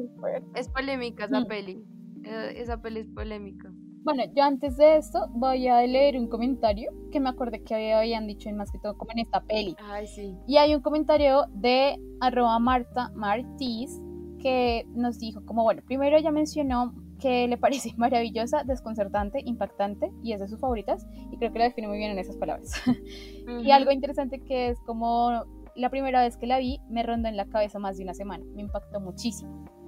Es polémica esa mm. peli. Eh, esa peli es polémica. Bueno, yo antes de esto voy a leer un comentario que me acordé que habían dicho en más que todo como en esta peli. Ay, sí. Y hay un comentario de arroba Marta Martis que nos dijo como, bueno, primero ella mencionó que le parece [laughs] maravillosa, desconcertante, impactante y es de sus favoritas y creo que la define muy bien en esas palabras. [laughs] Y algo interesante que es como la primera vez que la vi me rondó en la cabeza más de una semana, me impactó muchísimo.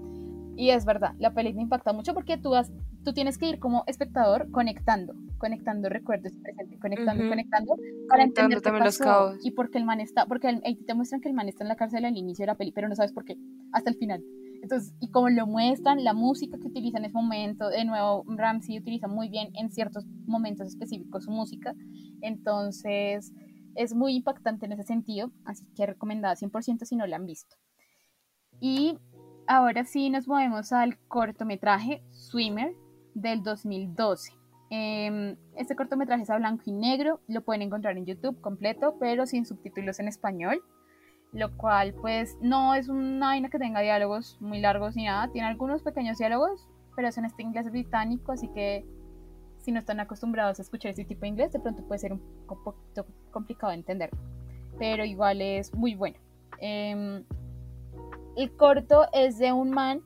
Y es verdad, la peli me impacta mucho porque tú, vas, tú tienes que ir como espectador conectando, conectando recuerdos conectando, conectando, para entender qué pasó. Y porque el man está, porque ahí te muestran que el man está en la cárcel al inicio de la peli, pero no sabes por qué, hasta el final. Entonces, y como lo muestran, la música que utiliza en ese momento, de nuevo, Ramsey utiliza muy bien en ciertos momentos específicos su música, entonces es muy impactante en ese sentido, así que recomendada 100% si no la han visto. Y ahora sí nos movemos al cortometraje Swimmer del 2012. Em, este cortometraje es a blanco y negro, lo pueden encontrar en YouTube completo, pero sin subtítulos en español, lo cual pues no es una vaina que tenga diálogos muy largos ni nada, tiene algunos pequeños diálogos, pero es en este inglés británico, así que si no están acostumbrados a escuchar este tipo de inglés, de pronto puede ser un poquito complicado de entender, pero igual es muy bueno. Em, el corto es de un man,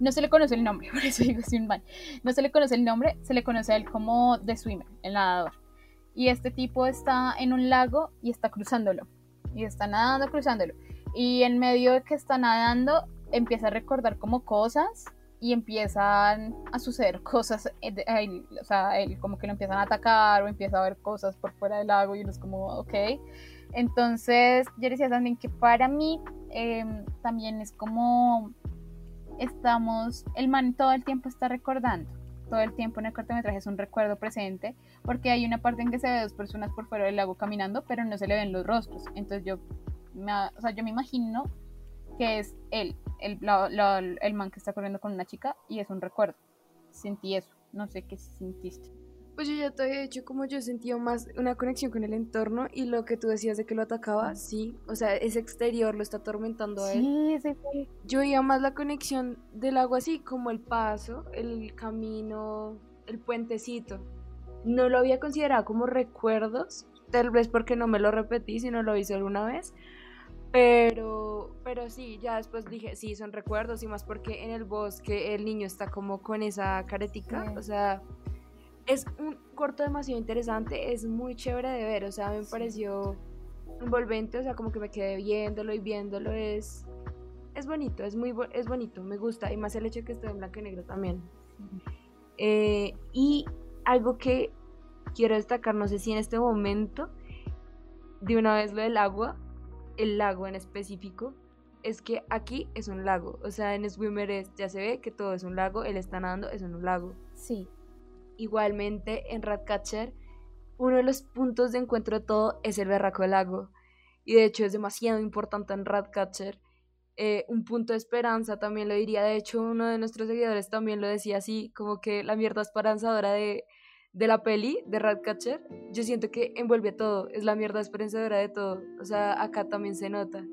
no se le conoce el nombre, [laughs] por eso digo es un man, no se le conoce el nombre, se le conoce a él como The Swimmer, el nadador. Y este tipo está en un lago y está cruzándolo. Y está nadando, cruzándolo. Y en medio de que está nadando, empieza a recordar como cosas y empiezan a suceder [laughs] cosas, eh, o sea, él como que lo empiezan a atacar o empieza a ver cosas por fuera del lago y uno es como, ok. Entonces, yo decía también que para mí Em, también es como estamos, el man todo el tiempo está recordando, todo el tiempo en el cortometraje es un recuerdo presente, porque hay una parte en que se ve dos personas por fuera del lago caminando, pero no se le ven los rostros, entonces yo me, o sea, yo me imagino que es él, el, el man que está corriendo con una chica y es un recuerdo, sentí eso, no sé qué sentiste. Pues yo ya te había dicho como yo sentía más una conexión con el entorno y lo que tú decías de que lo atacaba, sí, o sea, ese exterior lo está atormentando a él. Sí, sí, Yo veía más la conexión del agua así, como el paso, el camino, el puentecito. No lo había considerado como recuerdos, tal vez porque no me lo repetí, si no lo hice alguna vez. Pero, pero sí, ya después dije, sí, son recuerdos y más porque en el bosque el niño está como con esa caretica, o sea, es un corto demasiado interesante, es muy chévere de ver, o sea, me pareció envolvente, o sea, como que me quedé viéndolo y viéndolo, es, es bonito, es muy es bonito, me gusta, y más el hecho de que esté en blanco y negro también. Eh, y algo que quiero destacar, no sé si en este momento, de una vez lo del agua, el lago en específico, es que aquí es un lago, o sea, en Swimmer ya se ve que todo es un lago, él está nadando, es un lago. Sí. Igualmente, en Ratcatcher, uno de los puntos de encuentro de todo es el berraco del lago. Y de hecho es demasiado importante en Ratcatcher. Eh, un punto de esperanza también lo diría. De hecho, uno de nuestros seguidores también lo decía así, como que la mierda esperanzadora de, de la peli, de Ratcatcher. Yo siento que envuelve todo, es la mierda esperanzadora de todo. O sea, acá también se nota.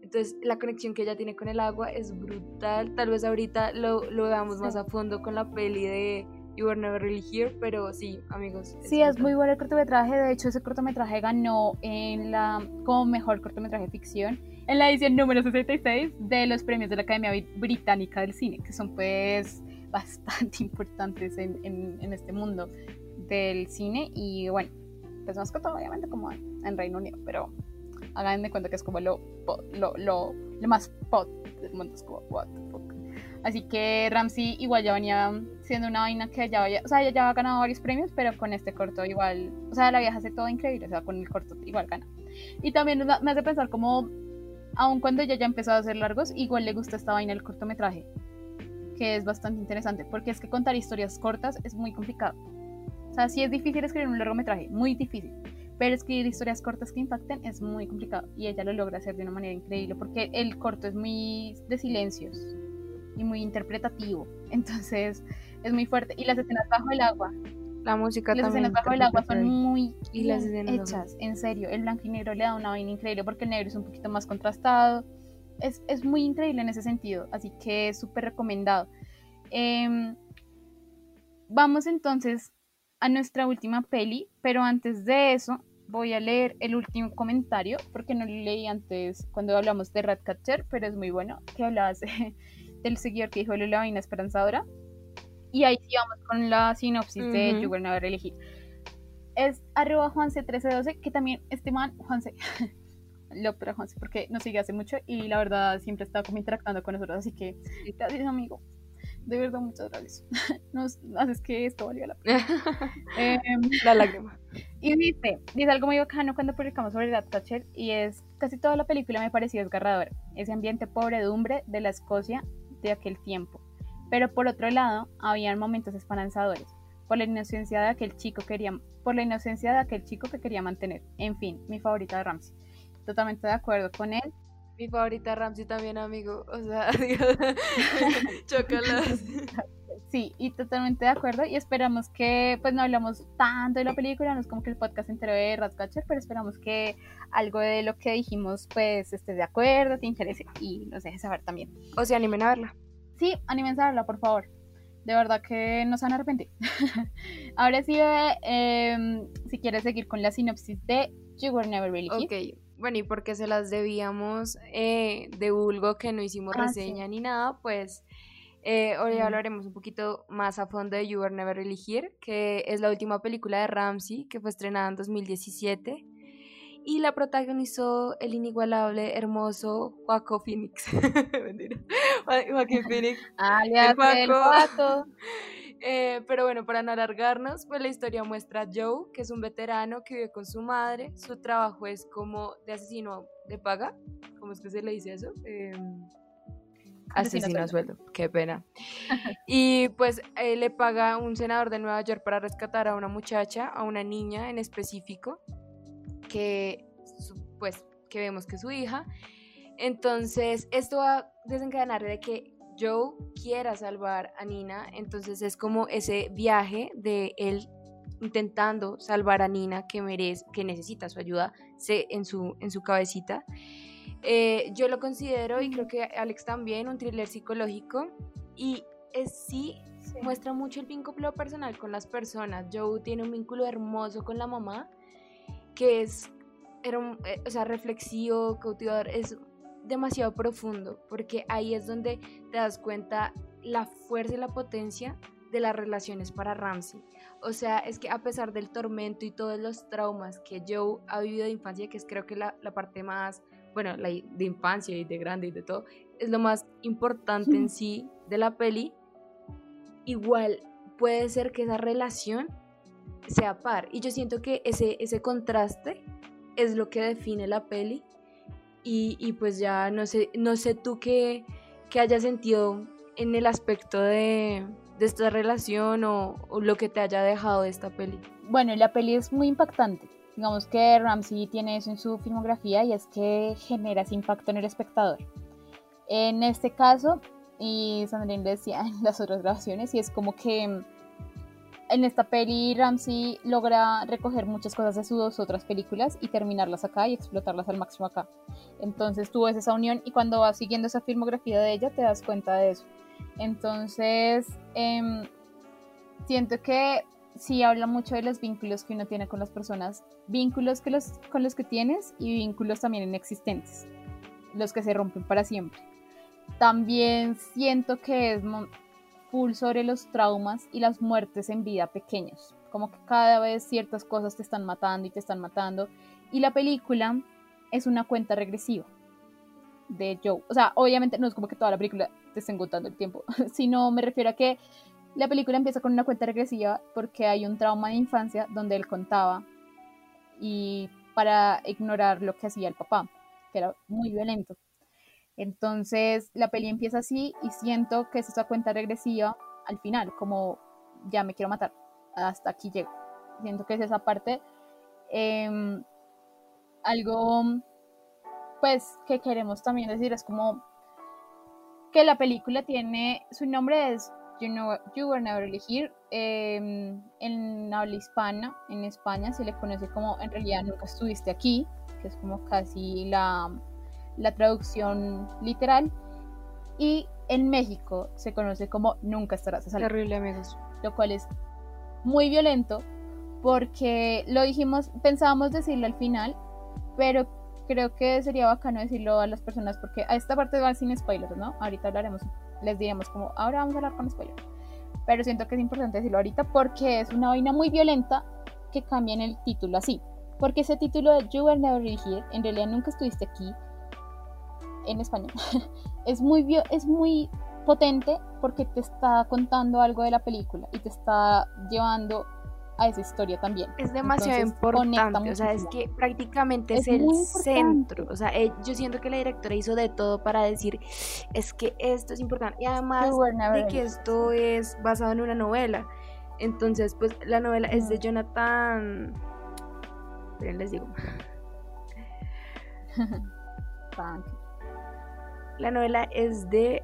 Entonces, la conexión que ella tiene con el agua es brutal. Tal vez ahorita lo, lo veamos más a fondo con la peli de You Were Never Really Here, pero sí, amigos. Sí, es muy bueno el cortometraje. De hecho, ese cortometraje ganó en la como mejor cortometraje ficción en la edición número 66 de los premios de la Academia Británica del Cine, que son pues [laughs] bastante importantes en, en, este mundo del cine. Y bueno, pues más que todo, obviamente, como en Reino Unido, pero hagan de cuenta que es como lo, lo, lo, lo más pot del mundo. Es como, what. Así que Ramsey igual ya venía siendo una vaina que ya había, o sea, ya había ganado varios premios, pero con este corto igual, o sea, la vieja hace todo increíble, o sea, con el corto igual gana. Y también me hace pensar como, aun cuando ella ya empezó a hacer largos, igual le gusta esta vaina el cortometraje, que es bastante interesante, porque es que contar historias cortas es muy complicado. O sea, sí es difícil escribir un largometraje, muy difícil, pero escribir historias cortas que impacten es muy complicado y ella lo logra hacer de una manera increíble porque el corto es muy de silencios y muy interpretativo. [laughs] Entonces es muy fuerte. Y las escenas bajo el agua. La música las escenas bajo el agua son muy y las hechas, en serio. El blanco y negro le da una vaina increíble porque el negro es un poquito más contrastado. Es, es muy increíble en ese sentido, así que es súper recomendado. Em, vamos entonces a nuestra última peli, pero antes de eso voy a leer el último comentario porque no lo leí antes cuando hablamos de Ratcatcher, pero es muy bueno que hablabas de, del seguidor que dijo la vaina esperanzadora. Y ahí sí vamos con la sinopsis de You Will Never Elegir. Es arroba Juanse1312, que también este man, Juanse, [laughs] la doctora Juanse, porque nos sigue hace mucho y la verdad siempre está como interactuando con nosotros, así que gracias amigo. De verdad, muchas gracias. [laughs] Nos haces que esto valga la pena. [laughs] eh, la lágrima. Y dice, dice algo muy bacano cuando publicamos sobre Ratcatcher y es casi toda la película me pareció desgarradora. Ese ambiente pobredumbre de la Escocia de aquel tiempo. Pero por otro lado, habían momentos esperanzadores por la inocencia de aquel chico quería, por la inocencia de aquel chico que quería mantener. En fin, mi favorita de Ramsey. Totalmente de acuerdo con él. Mi favorita Ramsey también, amigo. O sea, [laughs] chocalas. [laughs] Sí, y totalmente de acuerdo. Y esperamos que, pues no hablamos tanto de la película, no es como que el podcast entero de Ratcatcher, pero esperamos que algo de lo que dijimos, pues estés de acuerdo, te interese y nos dejes saber también. O sea, animen a verla. Sí, animen a verla, por favor. De verdad que no se van a arrepentir. [laughs] Ahora sí, eh, si quieres seguir con la sinopsis de You Were Never Really Here. Ok, bueno, y porque se las debíamos eh, de vulgo que no hicimos ah, reseña ni nada, pues eh, hoy hablaremos un poquito más a fondo de You Were Never Really Here, que es la última película de Ramsey que fue estrenada en 2017 y la protagonizó el inigualable, hermoso Joaquín Phoenix. [laughs] Mentira. Joaquín [laughs] Phoenix. Alias el Pato. [laughs] Eh, pero bueno, para no alargarnos, pues la historia muestra a Joe, que es un veterano que vive con su madre. Su trabajo es como de asesino de paga. ¿Cómo es que se le dice eso? Em, asesino a sueldo. Qué pena. [laughs] y pues eh, le paga un senador de Nueva York para rescatar a una muchacha, a una niña en específico, que pues que vemos que es su hija. Entonces, esto va a desencadenar de que Joe quiera salvar a Nina, entonces es como ese viaje de él intentando salvar a Nina que merece, que necesita su ayuda en su, en su cabecita. Eh, yo lo considero, y creo que Alex también, un thriller psicológico y es, sí, muestra mucho el vínculo personal con las personas. Joe tiene un vínculo hermoso con la mamá que es era eh, o sea, reflexivo, cautivador, es demasiado profundo, porque ahí es donde te das cuenta la fuerza y la potencia de las relaciones para Ramsey. O sea, es que a pesar del tormento y todos los traumas que Joe ha vivido de infancia, que es creo que la, la parte más, bueno, la de infancia y de grande y de todo, es lo más importante en [laughs] sí de la peli, igual puede ser que esa relación sea par. Y yo siento que ese, ese contraste es lo que define la peli y, pues ya no sé, no sé tú qué, qué hayas sentido en el aspecto de, esta relación o, lo que te haya dejado de esta peli. Bueno, la peli es muy impactante. Digamos que Ramsey tiene eso en su filmografía y es que genera ese impacto en el espectador. En este caso, y Sandrine decía [laughs] en las otras grabaciones, y es como que en esta peli Ramsey logra recoger muchas cosas de sus otras películas y terminarlas acá y explotarlas al máximo acá. Entonces tú ves esa unión y cuando vas siguiendo esa filmografía de ella te das cuenta de eso. Entonces em, siento que sí habla mucho de los vínculos que uno tiene con las personas, vínculos con los que tienes y vínculos también inexistentes, los que se rompen para siempre. También siento que es full sobre los traumas y las muertes en vida pequeños. Como que cada vez ciertas cosas te están matando y te están matando. Y la película es una cuenta regresiva de Joe. O sea, obviamente no es como que toda la película te esté contando el tiempo, [laughs] sino me refiero a que la película empieza con una cuenta regresiva porque hay un trauma de infancia donde él contaba y para ignorar lo que hacía el papá, que era muy violento. Entonces la peli empieza así y siento que es esa cuenta regresiva al final, como ya me quiero matar, hasta aquí llego. Siento que es esa parte. Em, algo, pues, que queremos también decir es como que la película tiene, su nombre es You, know, you Were Never Really Here. Em, en habla hispana, en España se le conoce como En realidad nunca estuviste aquí, que es como casi la la traducción literal. Y en México se conoce como Nunca estarás a salvo. Terrible, amigos. Lo cual es muy violento porque lo dijimos, pensábamos decirlo al final, pero creo que sería bacano decirlo a las personas porque a esta parte va sin spoilers, ¿no? Ahorita hablaremos, les diremos como, ahora vamos a hablar con spoilers. Pero siento que es importante decirlo ahorita porque es una vaina muy violenta que cambia en el título así. Porque ese título de You Were Never Really Here, en realidad nunca estuviste aquí, en español, [laughs] es muy, es muy potente porque te está contando algo de la película y te está llevando a esa historia también. Es demasiado importante, o sea, es que prácticamente es, el centro, o sea, eh, yo siento que la directora hizo de todo para decir, es que esto es importante, y además de que esto es basado en una novela, entonces, pues la novela es de Jonathan, les digo. [laughs] la novela es de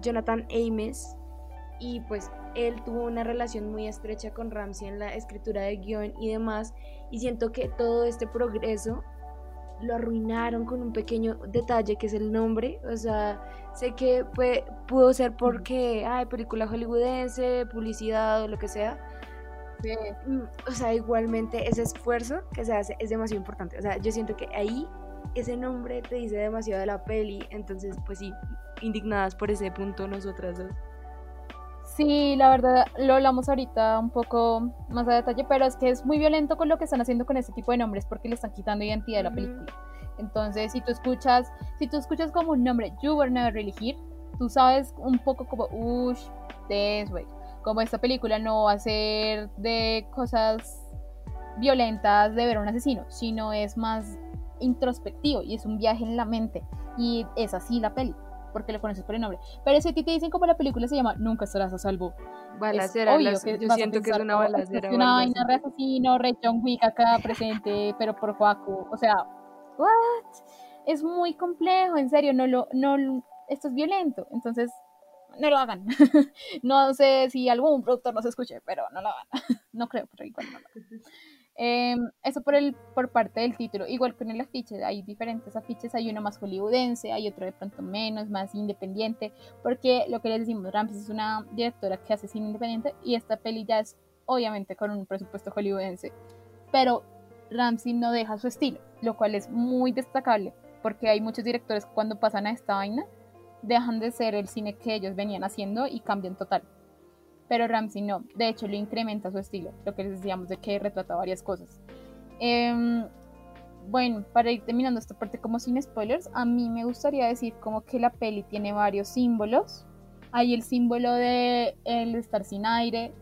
Jonathan Ames y pues él tuvo una relación muy estrecha con Ramsey en la escritura de guion y demás y siento que todo este progreso lo arruinaron con un pequeño detalle que es el nombre, o sea, sé que pudo ser porque hay película hollywoodense, publicidad o lo que sea. Mm, o sea, igualmente ese esfuerzo que se hace es demasiado importante. O sea, yo siento que ahí ese nombre te dice demasiado de la peli, entonces pues sí, indignadas por ese punto nosotras dos. Sí, la verdad lo hablamos ahorita un poco más a detalle, pero es que es muy violento con lo que están haciendo con este tipo de nombres porque le están quitando identidad a la película. Entonces, si tú escuchas, si tú escuchas como un nombre, You Were Never Really Here, tú sabes un poco como, uff, this way. Como esta película no va a ser de cosas violentas de ver a un asesino, sino es más introspectivo y es un viaje en la mente. Y es así la peli, porque lo conoces por el nombre. Pero si a ti te dicen como la película se llama Nunca estarás a salvo. Balacera, que yo siento que es una balacera. Es una vaina re asesino, re John Wick acá presente, pero por Joaco. O sea, ¿what? Es muy complejo, en serio, no lo, no, esto es violento, entonces no lo hagan. [laughs] no sé si algún productor nos escuche, pero no lo hagan. [laughs] no creo, pero igual no lo hagan. Em, eso por, el, por parte del título. Igual con el afiche, hay diferentes afiches. Hay uno más hollywoodense, hay otro de pronto menos, más independiente. Porque lo que les decimos, Ramses es una directora que hace cine independiente y esta peli ya es obviamente con un presupuesto hollywoodense. Pero Ramsey no deja su estilo, lo cual es muy destacable. Porque hay muchos directores que cuando pasan a esta vaina dejan de ser el cine que ellos venían haciendo y cambian total pero Ramsey no, de hecho lo incrementa su estilo, lo que les decíamos de que retrata varias cosas. Em, bueno, para ir terminando esta parte como sin spoilers, a mí me gustaría decir como que la peli tiene varios símbolos. Hay el símbolo de el estar sin aire,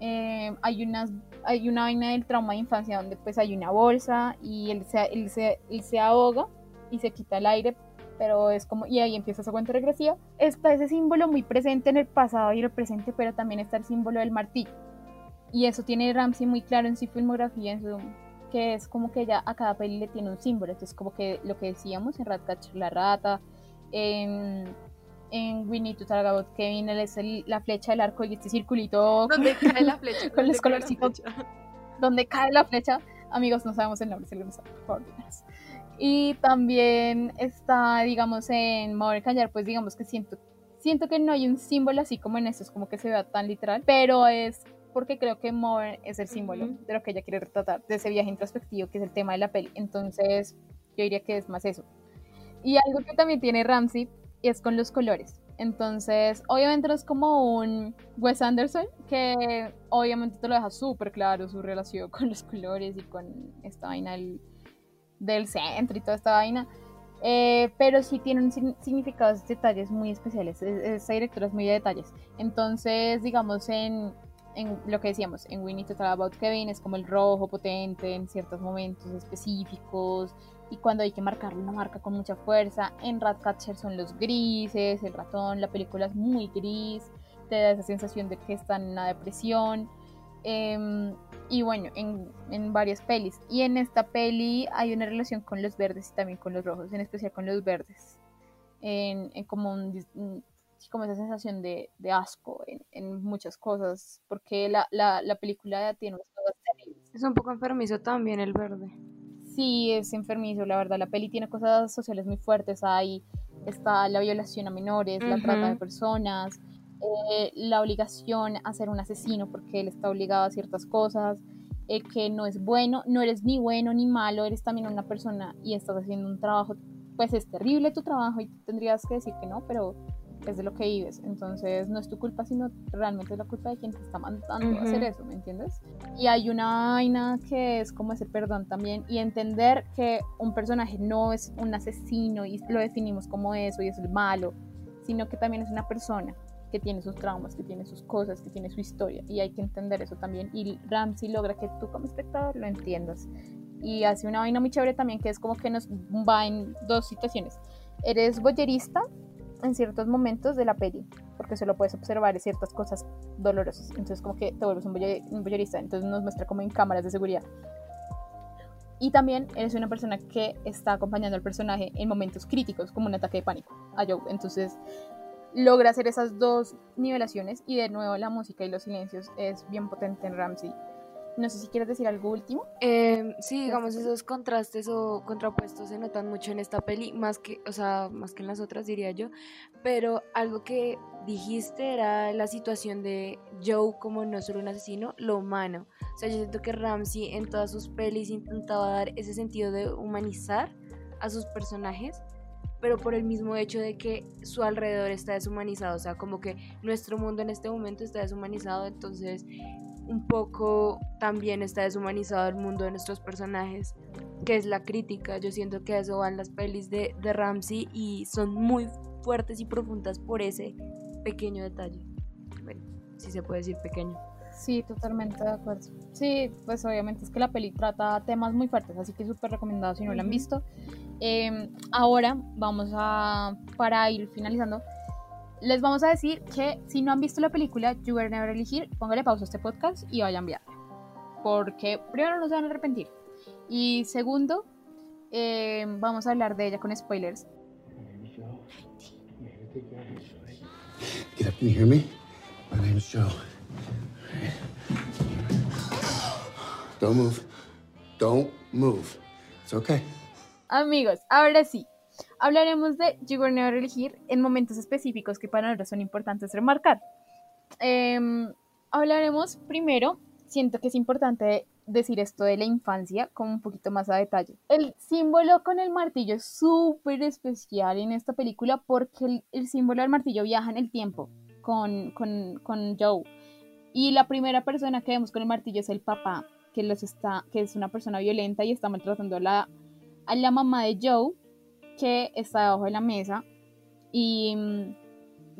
em, hay, unas, hay una vaina del trauma de infancia donde pues hay una bolsa y él se, él se, él se ahoga y se quita el aire pero es como, y ahí empieza esa cuenta regresiva, está ese símbolo muy presente en el pasado y el presente, pero también está el símbolo del martillo. Y eso tiene Ramsey muy claro en su filmografía, en su, que es como que ya a cada peli le tiene un símbolo. Entonces, como que lo que decíamos en Ratcatcher la rata, en, en We Need to Talk About Kevin, es la flecha del arco y este circulito. Donde cae la [laughs] flecha. con los colorcitos. Donde cae la flecha. Amigos, no sabemos el nombre, si alguien sabe, por favor, y también está, digamos, en Mover Callar, pues digamos que siento, siento que no hay un símbolo así como en es como que se vea tan literal, pero es porque creo que Mover es el símbolo de lo que ella quiere retratar, de ese viaje introspectivo que es el tema de la peli. Entonces, yo diría que es más eso. Y algo que también tiene Ramsey es con los colores. Entonces, obviamente no es como un Wes Anderson, que obviamente te lo deja súper claro su relación [laughs] con los colores y con esta vaina del del centro y toda esta vaina. Eh, pero sí tienen significados, detalles muy especiales. Esa directora es muy de detalles. Entonces, digamos, en, en lo que decíamos, en We Need to Talk About Kevin es como el rojo potente en ciertos momentos específicos y cuando hay que marcarlo, lo marca con mucha fuerza. En Ratcatcher son los grises, el ratón, la película es muy gris, te da esa sensación de que está en una depresión. Em, y bueno, en, en, varias pelis. Y en esta peli hay una relación con los verdes y también con los rojos, en especial con los verdes. En, como, un, como esa sensación de, de asco en, en, muchas cosas, porque la, la, la película tiene unas cosas terribles. Es un poco enfermizo también el verde. Sí, es enfermizo, la verdad. La peli tiene cosas sociales muy fuertes. Ahí está la violación a menores, la trata de personas, eh, la obligación a ser un asesino porque él está obligado a ciertas cosas, eh, que no es bueno, no eres ni bueno ni malo, eres también una persona y estás haciendo un trabajo, pues es terrible tu trabajo y tendrías que decir que no, pero es de lo que vives. Entonces no es tu culpa, sino realmente es la culpa de quien te está mandando a hacer eso, ¿me entiendes? Y hay una vaina que es como ese perdón también y entender que un personaje no es un asesino y lo definimos como eso y es el malo, sino que también es una persona que tiene sus traumas, que tiene sus cosas, que tiene su historia y hay que entender eso también y Ramsey logra que tú como espectador lo entiendas y hace una vaina muy chévere también que es como que nos va en dos situaciones. Eres boyerista en ciertos momentos de la peli, porque solo puedes observar ciertas cosas dolorosas. Entonces como que te vuelves un, boyerista, entonces nos muestra como en cámaras de seguridad. Y también eres una persona que está acompañando al personaje en momentos críticos, como un ataque de pánico a Joe. Entonces logra hacer esas dos nivelaciones y de nuevo la música y los silencios es bien potente en Ramsey. No sé si quieres decir algo último. Eh, sí, digamos, esos contrastes o contrapuestos se notan mucho en esta peli, más que, o sea, más que en las otras, diría yo. Pero algo que dijiste era la situación de Joe como no solo un asesino, lo humano. O sea, yo siento que Ramsey en todas sus pelis intentaba dar ese sentido de humanizar a sus personajes pero por el mismo hecho de que su alrededor está deshumanizado, o sea, como que nuestro mundo en este momento está deshumanizado, entonces un poco también está deshumanizado el mundo de nuestros personajes, que es la crítica. Yo siento que eso van las pelis de, de Ramsey y son muy fuertes y profundas por ese pequeño detalle. Bueno, si se puede decir pequeño. Sí, totalmente de acuerdo. Sí, pues obviamente es que la peli trata temas muy fuertes, así que súper recomendado si no la han visto. Em, ahora vamos a, para ir finalizando, les vamos a decir que si no han visto la película You Were Never Elegir, póngale pausa a este podcast y vayan a enviar. Porque primero no se van a arrepentir. Y segundo, eh, vamos a hablar de ella con spoilers. Get up, can you hear me? My name's Joe. Don't move. Don't move. It's okay. Amigos, ahora sí, hablaremos de Never Elegir en momentos específicos que para nosotros son importantes remarcar. Em, hablaremos primero, siento que es importante decir esto de la infancia con un poquito más a detalle. El símbolo con el martillo es súper especial en esta película porque el, símbolo del martillo viaja en el tiempo con, con, con, Joe. Y la primera persona que vemos con el martillo es el papá, que, los está, que es una persona violenta y está maltratando a la, a la mamá de Joe que está debajo de la mesa y mm,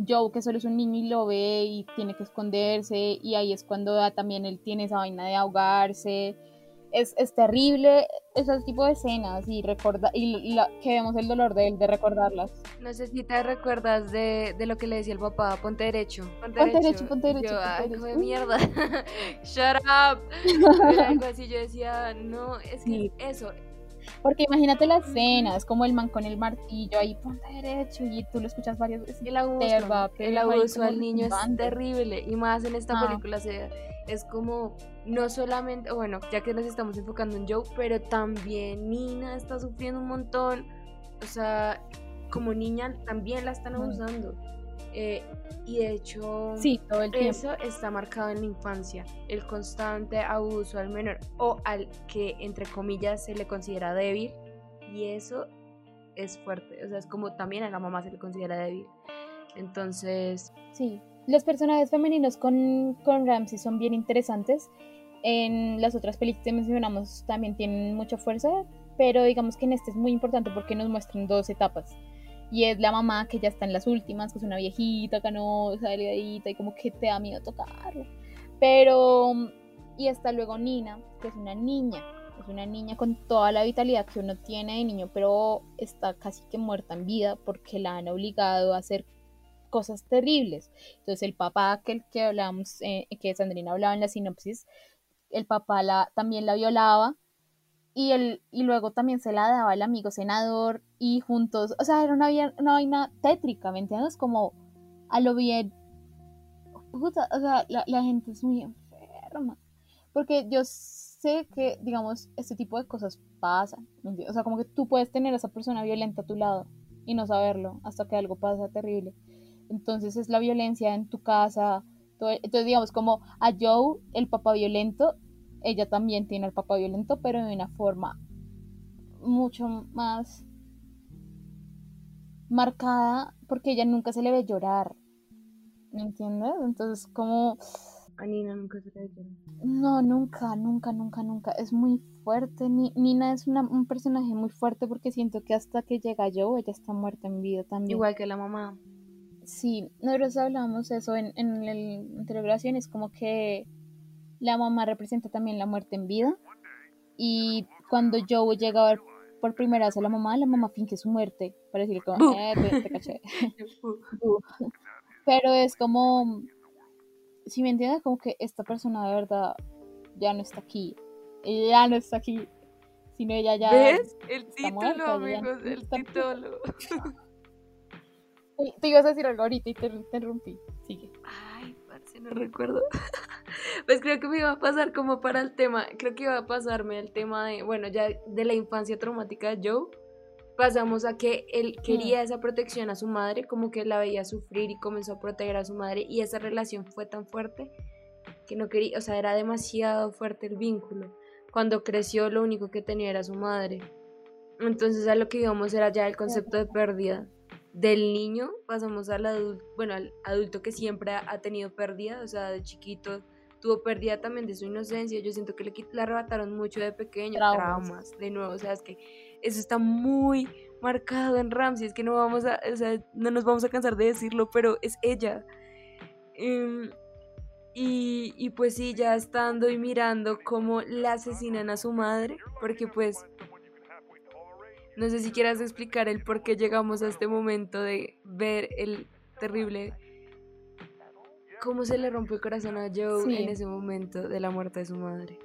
Joe que solo es un niño y lo ve y tiene que esconderse y ahí es cuando también él tiene esa vaina de ahogarse. Es, es terrible ese tipo de escenas y recorda y que vemos el dolor de él de recordarlas. No sé si te recuerdas de, de lo que le decía el papá, ponte derecho. Ponte, derecho, ponte derecho. Yo, ay, de mierda. [laughs] Shut up. [laughs] algo así yo decía, no, es que eso, porque imagínate la escena, es como el man con el martillo ahí, ponte derecho, y tú lo escuchas varias veces. El abuso, el abuso al niño es terrible, y más en esta ah. película es como, no solamente, bueno, ya que nos estamos enfocando en Joe, pero también Nina está sufriendo un montón, o sea, como niña también la están abusando. Eh, y de hecho, sí, todo el eso está marcado en la infancia, el constante abuso al menor o al que, entre comillas, se le considera débil. Y eso es fuerte, o sea, es como también a la mamá se le considera débil. Entonces... Sí, los personajes femeninos con, con Ramsey son bien interesantes. En las otras películas que mencionamos también tienen mucha fuerza, pero digamos que en este es muy importante porque nos muestran dos etapas y es la mamá que ya está en las últimas, que es una viejita, canosa, delgadita y como que te da miedo tocarla. Pero, y está luego Nina, que es una niña, es una niña con toda la vitalidad que uno tiene de niño, pero está casi que muerta en vida porque la han obligado a hacer cosas terribles. Entonces el papá que, que hablamos, eh, que Sandrina hablaba en la sinopsis, el papá la, también la violaba y, el, y luego también se la daba al amigo senador y juntos, o sea, era una, una vaina tétrica, ¿me entiendes? Como a lo bien, puta, o sea, la, la gente es muy enferma, porque yo sé que, digamos, este tipo de cosas pasan, o sea, como que tú puedes tener a esa persona violenta a tu lado y no saberlo hasta que algo pasa terrible. Entonces es la violencia en tu casa. entonces, digamos, como a Joe, el papá violento, ella también tiene al papá violento, pero de una forma mucho más marcada porque ella nunca se le ve llorar. ¿Me entiendes? Entonces, como... A Nina nunca se le ve llorar. No, nunca, nunca, nunca, nunca. Es muy fuerte. Nina es un personaje muy fuerte porque siento que hasta que llega Joe, ella está muerta en vida también. Igual que la mamá. Sí, nosotros hablamos eso en, en el integración, es como que la mamá representa también la muerte en vida. Y cuando Joe llega a ver por primera vez a la mamá, la mamá finge su muerte para decirle como, eh, te, caché. [laughs] Pero es como, si me entiendes, como que esta persona de verdad ya no está aquí. ya no está aquí. Sino ella ya. ¿Ves? El título, amigos, el título. [laughs] Te ibas a decir algo ahorita y te interrumpí. Sigue. Ay, parce, no recuerdo. [laughs] pues creo que me iba a pasar como para el tema. Creo que iba a pasarme el tema de, bueno, ya de la infancia traumática de Joe. Pasamos a que él quería mm. esa protección a su madre, como que la veía sufrir y comenzó a proteger a su madre. Y esa relación fue tan fuerte que no quería, o sea, era demasiado fuerte el vínculo. Cuando creció, lo único que tenía era su madre. Entonces, a lo que íbamos era ya el concepto de pérdida del niño pasamos al adulto, bueno, al adulto que siempre ha, tenido pérdida, o sea, de chiquito tuvo pérdida también de su inocencia, yo siento que le, le arrebataron mucho de pequeño, traumas. de nuevo, o sea, es que eso está muy marcado en Ramsey, es que no vamos a, o sea, no nos vamos a cansar de decirlo, pero es ella. Em, y, y pues sí, ya estando y mirando cómo le asesinan a su madre, porque pues no sé si quieras explicar el por qué llegamos a este momento de ver el terrible cómo se le rompió el corazón a Joe en ese momento de la muerte de su madre.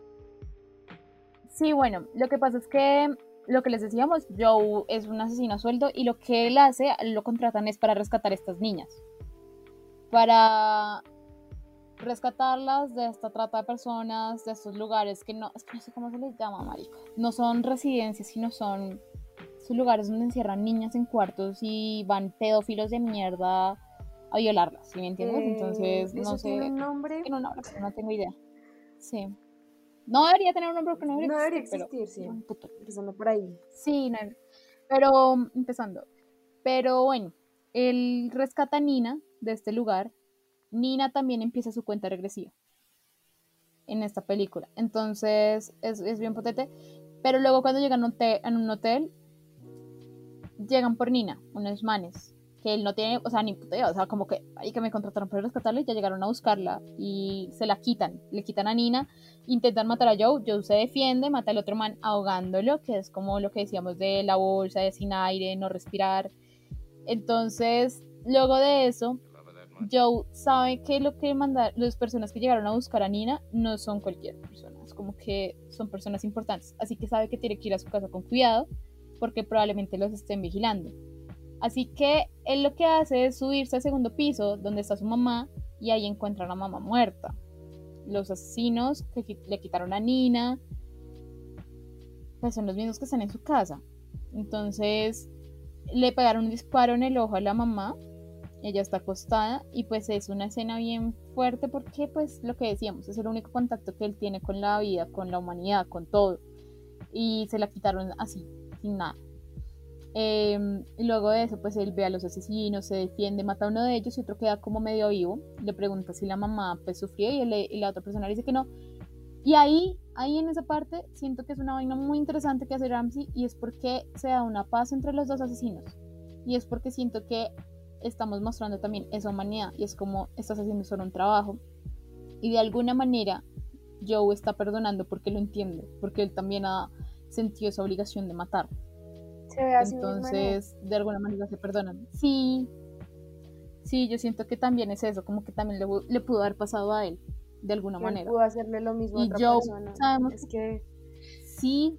Sí, bueno, lo que pasa es que lo que les decíamos, Joe es un asesino a sueldo y lo que él hace, lo contratan es para rescatar a estas niñas. Para rescatarlas de esta trata de personas, de estos lugares que no, es que no sé cómo se les llama, marico. No son residencias, sino son esos lugares donde encierran niñas en cuartos y van pedófilos de mierda a violarlas, ¿sí me entiendes? Eh, Entonces, no sé. ¿Tiene un nombre? Tiene un nombre, pero no tengo idea. Sí. No debería tener un nombre porque no debería, no debería existir, sí. Empezando por ahí. Sí, no, pero empezando. Pero bueno, él rescata a Nina de este lugar. Nina también empieza su cuenta regresiva en esta película. Entonces es, es bien potente. Pero luego cuando llegan a un hotel, llegan por Nina, unos manes, que él no tiene, o sea, ni puta idea, o sea, como que ahí que me contrataron para rescatarla y ya llegaron a buscarla y se la quitan, le quitan a Nina, intentan matar a Joe, Joe se defiende, mata al otro man ahogándolo, que es como lo que decíamos de la bolsa, de sin aire, no respirar. Entonces, luego de eso, Joe sabe que lo que mandan las personas que llegaron a buscar a Nina no son cualquier persona, es como que son personas importantes, así que sabe que tiene que ir a su casa con cuidado porque probablemente los estén vigilando. Así que él lo que hace es subirse al segundo piso donde está su mamá y ahí encuentra a la mamá muerta. Los asesinos que le quitaron a Nina, pues son los mismos que están en su casa. Entonces le pegaron un disparo en el ojo a la mamá. Ella está acostada y pues es una escena bien fuerte porque pues lo que decíamos, es el único contacto que él tiene con la vida, con la humanidad, con todo. Y se la quitaron así, nada. Em, y luego de eso, pues él ve a los asesinos, se defiende, mata a uno de ellos y otro queda como medio vivo. Le pregunta si la mamá pues sufrió y, la otra persona dice que no. Y ahí, ahí en esa parte, siento que es una vaina muy interesante que hace Ramsey y es porque se da una paz entre los dos asesinos. Y es porque siento que estamos mostrando también esa humanidad y es como estás haciendo solo un trabajo. Y de alguna manera Joe está perdonando porque lo entiende, porque él también ha sentido esa obligación de matar. Entonces, de alguna manera se perdonan. Sí, sí, yo siento que también es eso, como que también le, pudo haber pasado a él, de alguna manera. Pudo hacerle lo mismo a otra yo, persona. Sabemos es que sí.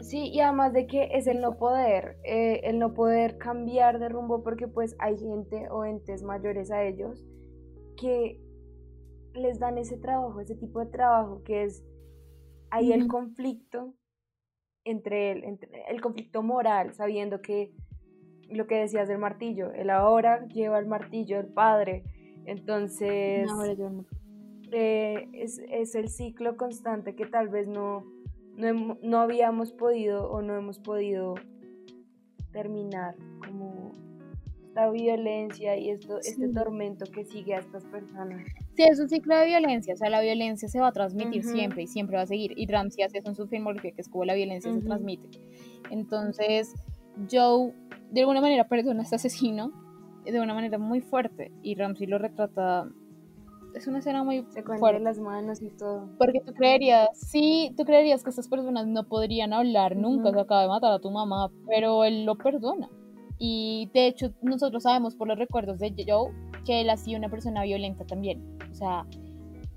Sí, y además de que es el no poder, eh, el no poder cambiar de rumbo porque pues hay gente o entes mayores a ellos que les dan ese trabajo, ese tipo de trabajo que es ahí el conflicto entre él, entre el conflicto moral, sabiendo que lo que decías del martillo, él ahora lleva el martillo del padre, entonces eh, es, es, el ciclo constante que tal vez no, no, no, habíamos podido o no hemos podido terminar como esta violencia y esto, este tormento que sigue a estas personas. Sí, es un ciclo de violencia, o sea, la violencia se va a transmitir siempre y siempre va a seguir. Y Ramsey hace eso en su filmografía, que es como la violencia se transmite. Entonces, Joe, de alguna manera, perdona a este asesino de una manera muy fuerte. Y Ramsey lo retrata. Es una escena muy se fuerte. las manos y todo. Porque tú creerías, sí, tú creerías que estas personas no podrían hablar nunca, se acaba de matar a tu mamá, pero él lo perdona. Y de hecho, nosotros sabemos por los recuerdos de Joe que él ha sido una persona violenta también. O sea,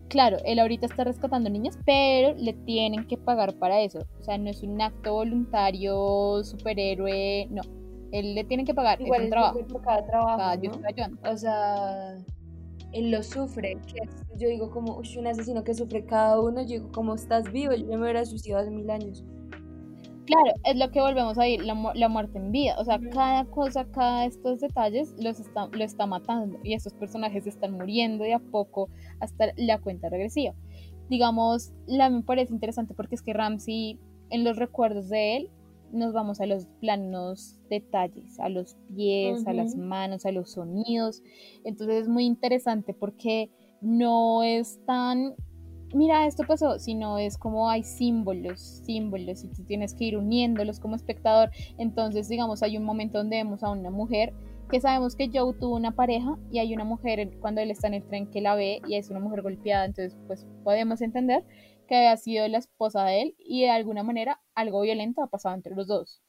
claro, él ahorita está rescatando niñas, pero le tienen que pagar para eso. O sea, no es un acto voluntario, superhéroe, no. Él le tiene que pagar. Igual es un trabajo. Por cada trabajo. O sea, él lo sufre. yo digo como, un asesino que sufre cada uno, yo digo como, estás vivo, yo me hubiera suicidado hace mil años. Claro, es lo que volvemos a ir, la, la muerte en vida. O sea, cada cosa, cada estos detalles los está, lo está matando y estos personajes están muriendo de a poco hasta la cuenta regresiva. Digamos, la me parece interesante porque es que Ramsey, en los recuerdos de él, nos vamos a los planos detalles, a los pies, a las manos, a los sonidos. Entonces es muy interesante porque no es tan mira, esto pasó, sino es como hay símbolos, símbolos, y tú tienes que ir uniéndolos como espectador. Entonces, digamos, hay un momento donde vemos a una mujer que sabemos que Joe tuvo una pareja y hay una mujer cuando él está en el tren que la ve y es una mujer golpeada, entonces pues podemos entender que había sido la esposa de él y de alguna manera algo violento ha pasado entre los dos,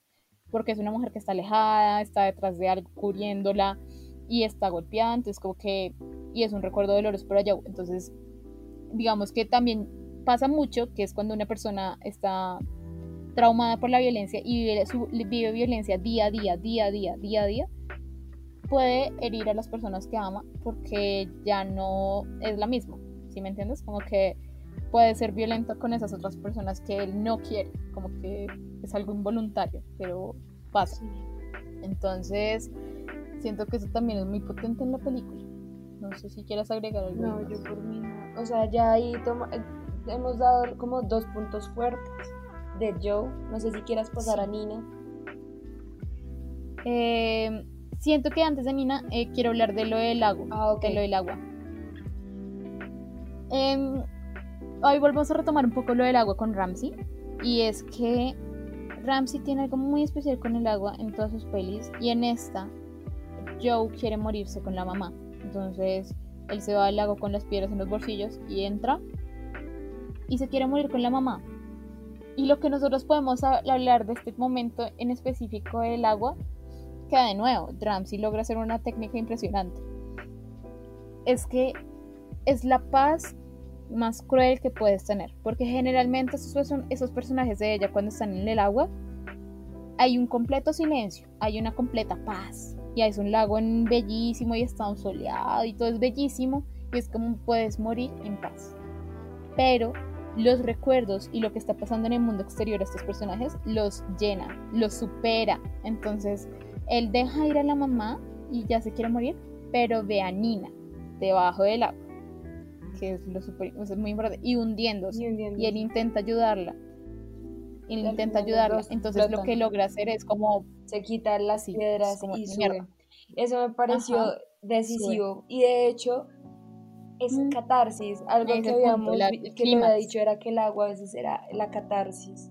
porque es una mujer que está alejada, está detrás de algo cubriéndola y está golpeada, entonces como que, y es un recuerdo doloroso para Joe, entonces digamos que también pasa mucho, que es cuando una persona está traumada por la violencia y vive, violencia día a día, día a día, día a día, puede herir a las personas que ama porque ya no es la misma, ¿sí me entiendes? Como que puede ser violento con esas otras personas que él no quiere, como que es algo involuntario, pero pasa. Entonces, siento que eso también es muy potente en la película. No sé si quieras agregar algo. No, yo por mí O sea, ya ahí eh, hemos dado como dos puntos fuertes de Joe. No sé si quieras pasar a Nina. Eh, siento que antes de Nina eh, quiero hablar de lo del agua. Ah, ok. De lo del agua. Em, hoy volvemos a retomar un poco lo del agua con Ramsey. Y es que Ramsey tiene algo muy especial con el agua en todas sus pelis. Y en esta, Joe quiere morirse con la mamá. Entonces él se va al lago con las piedras en los bolsillos y entra y se quiere morir con la mamá. Y lo que nosotros podemos hablar de este momento en específico del agua, queda de nuevo, Ramsey logra hacer una técnica impresionante. Es que es la paz más cruel que puedes tener, porque generalmente esos, esos personajes de ella cuando están en el agua, hay un completo silencio, hay una completa paz, y es un lago en bellísimo y está un soleado y todo es bellísimo y es como puedes morir en paz. Pero los recuerdos y lo que está pasando en el mundo exterior a estos personajes los llena, los supera. Entonces, él deja ir a la mamá y ya se quiere morir, pero ve a Nina debajo del agua, que es lo super, es muy importante, y hundiéndose. Y, él intenta ayudarla. Y él intenta ayudarla. Entonces, lo que logra hacer es como se quita las piedras y sube. Eso me pareció decisivo. Y de hecho, es mm. catarsis. Algo que habíamos que le había dicho era que el agua a veces era la catarsis.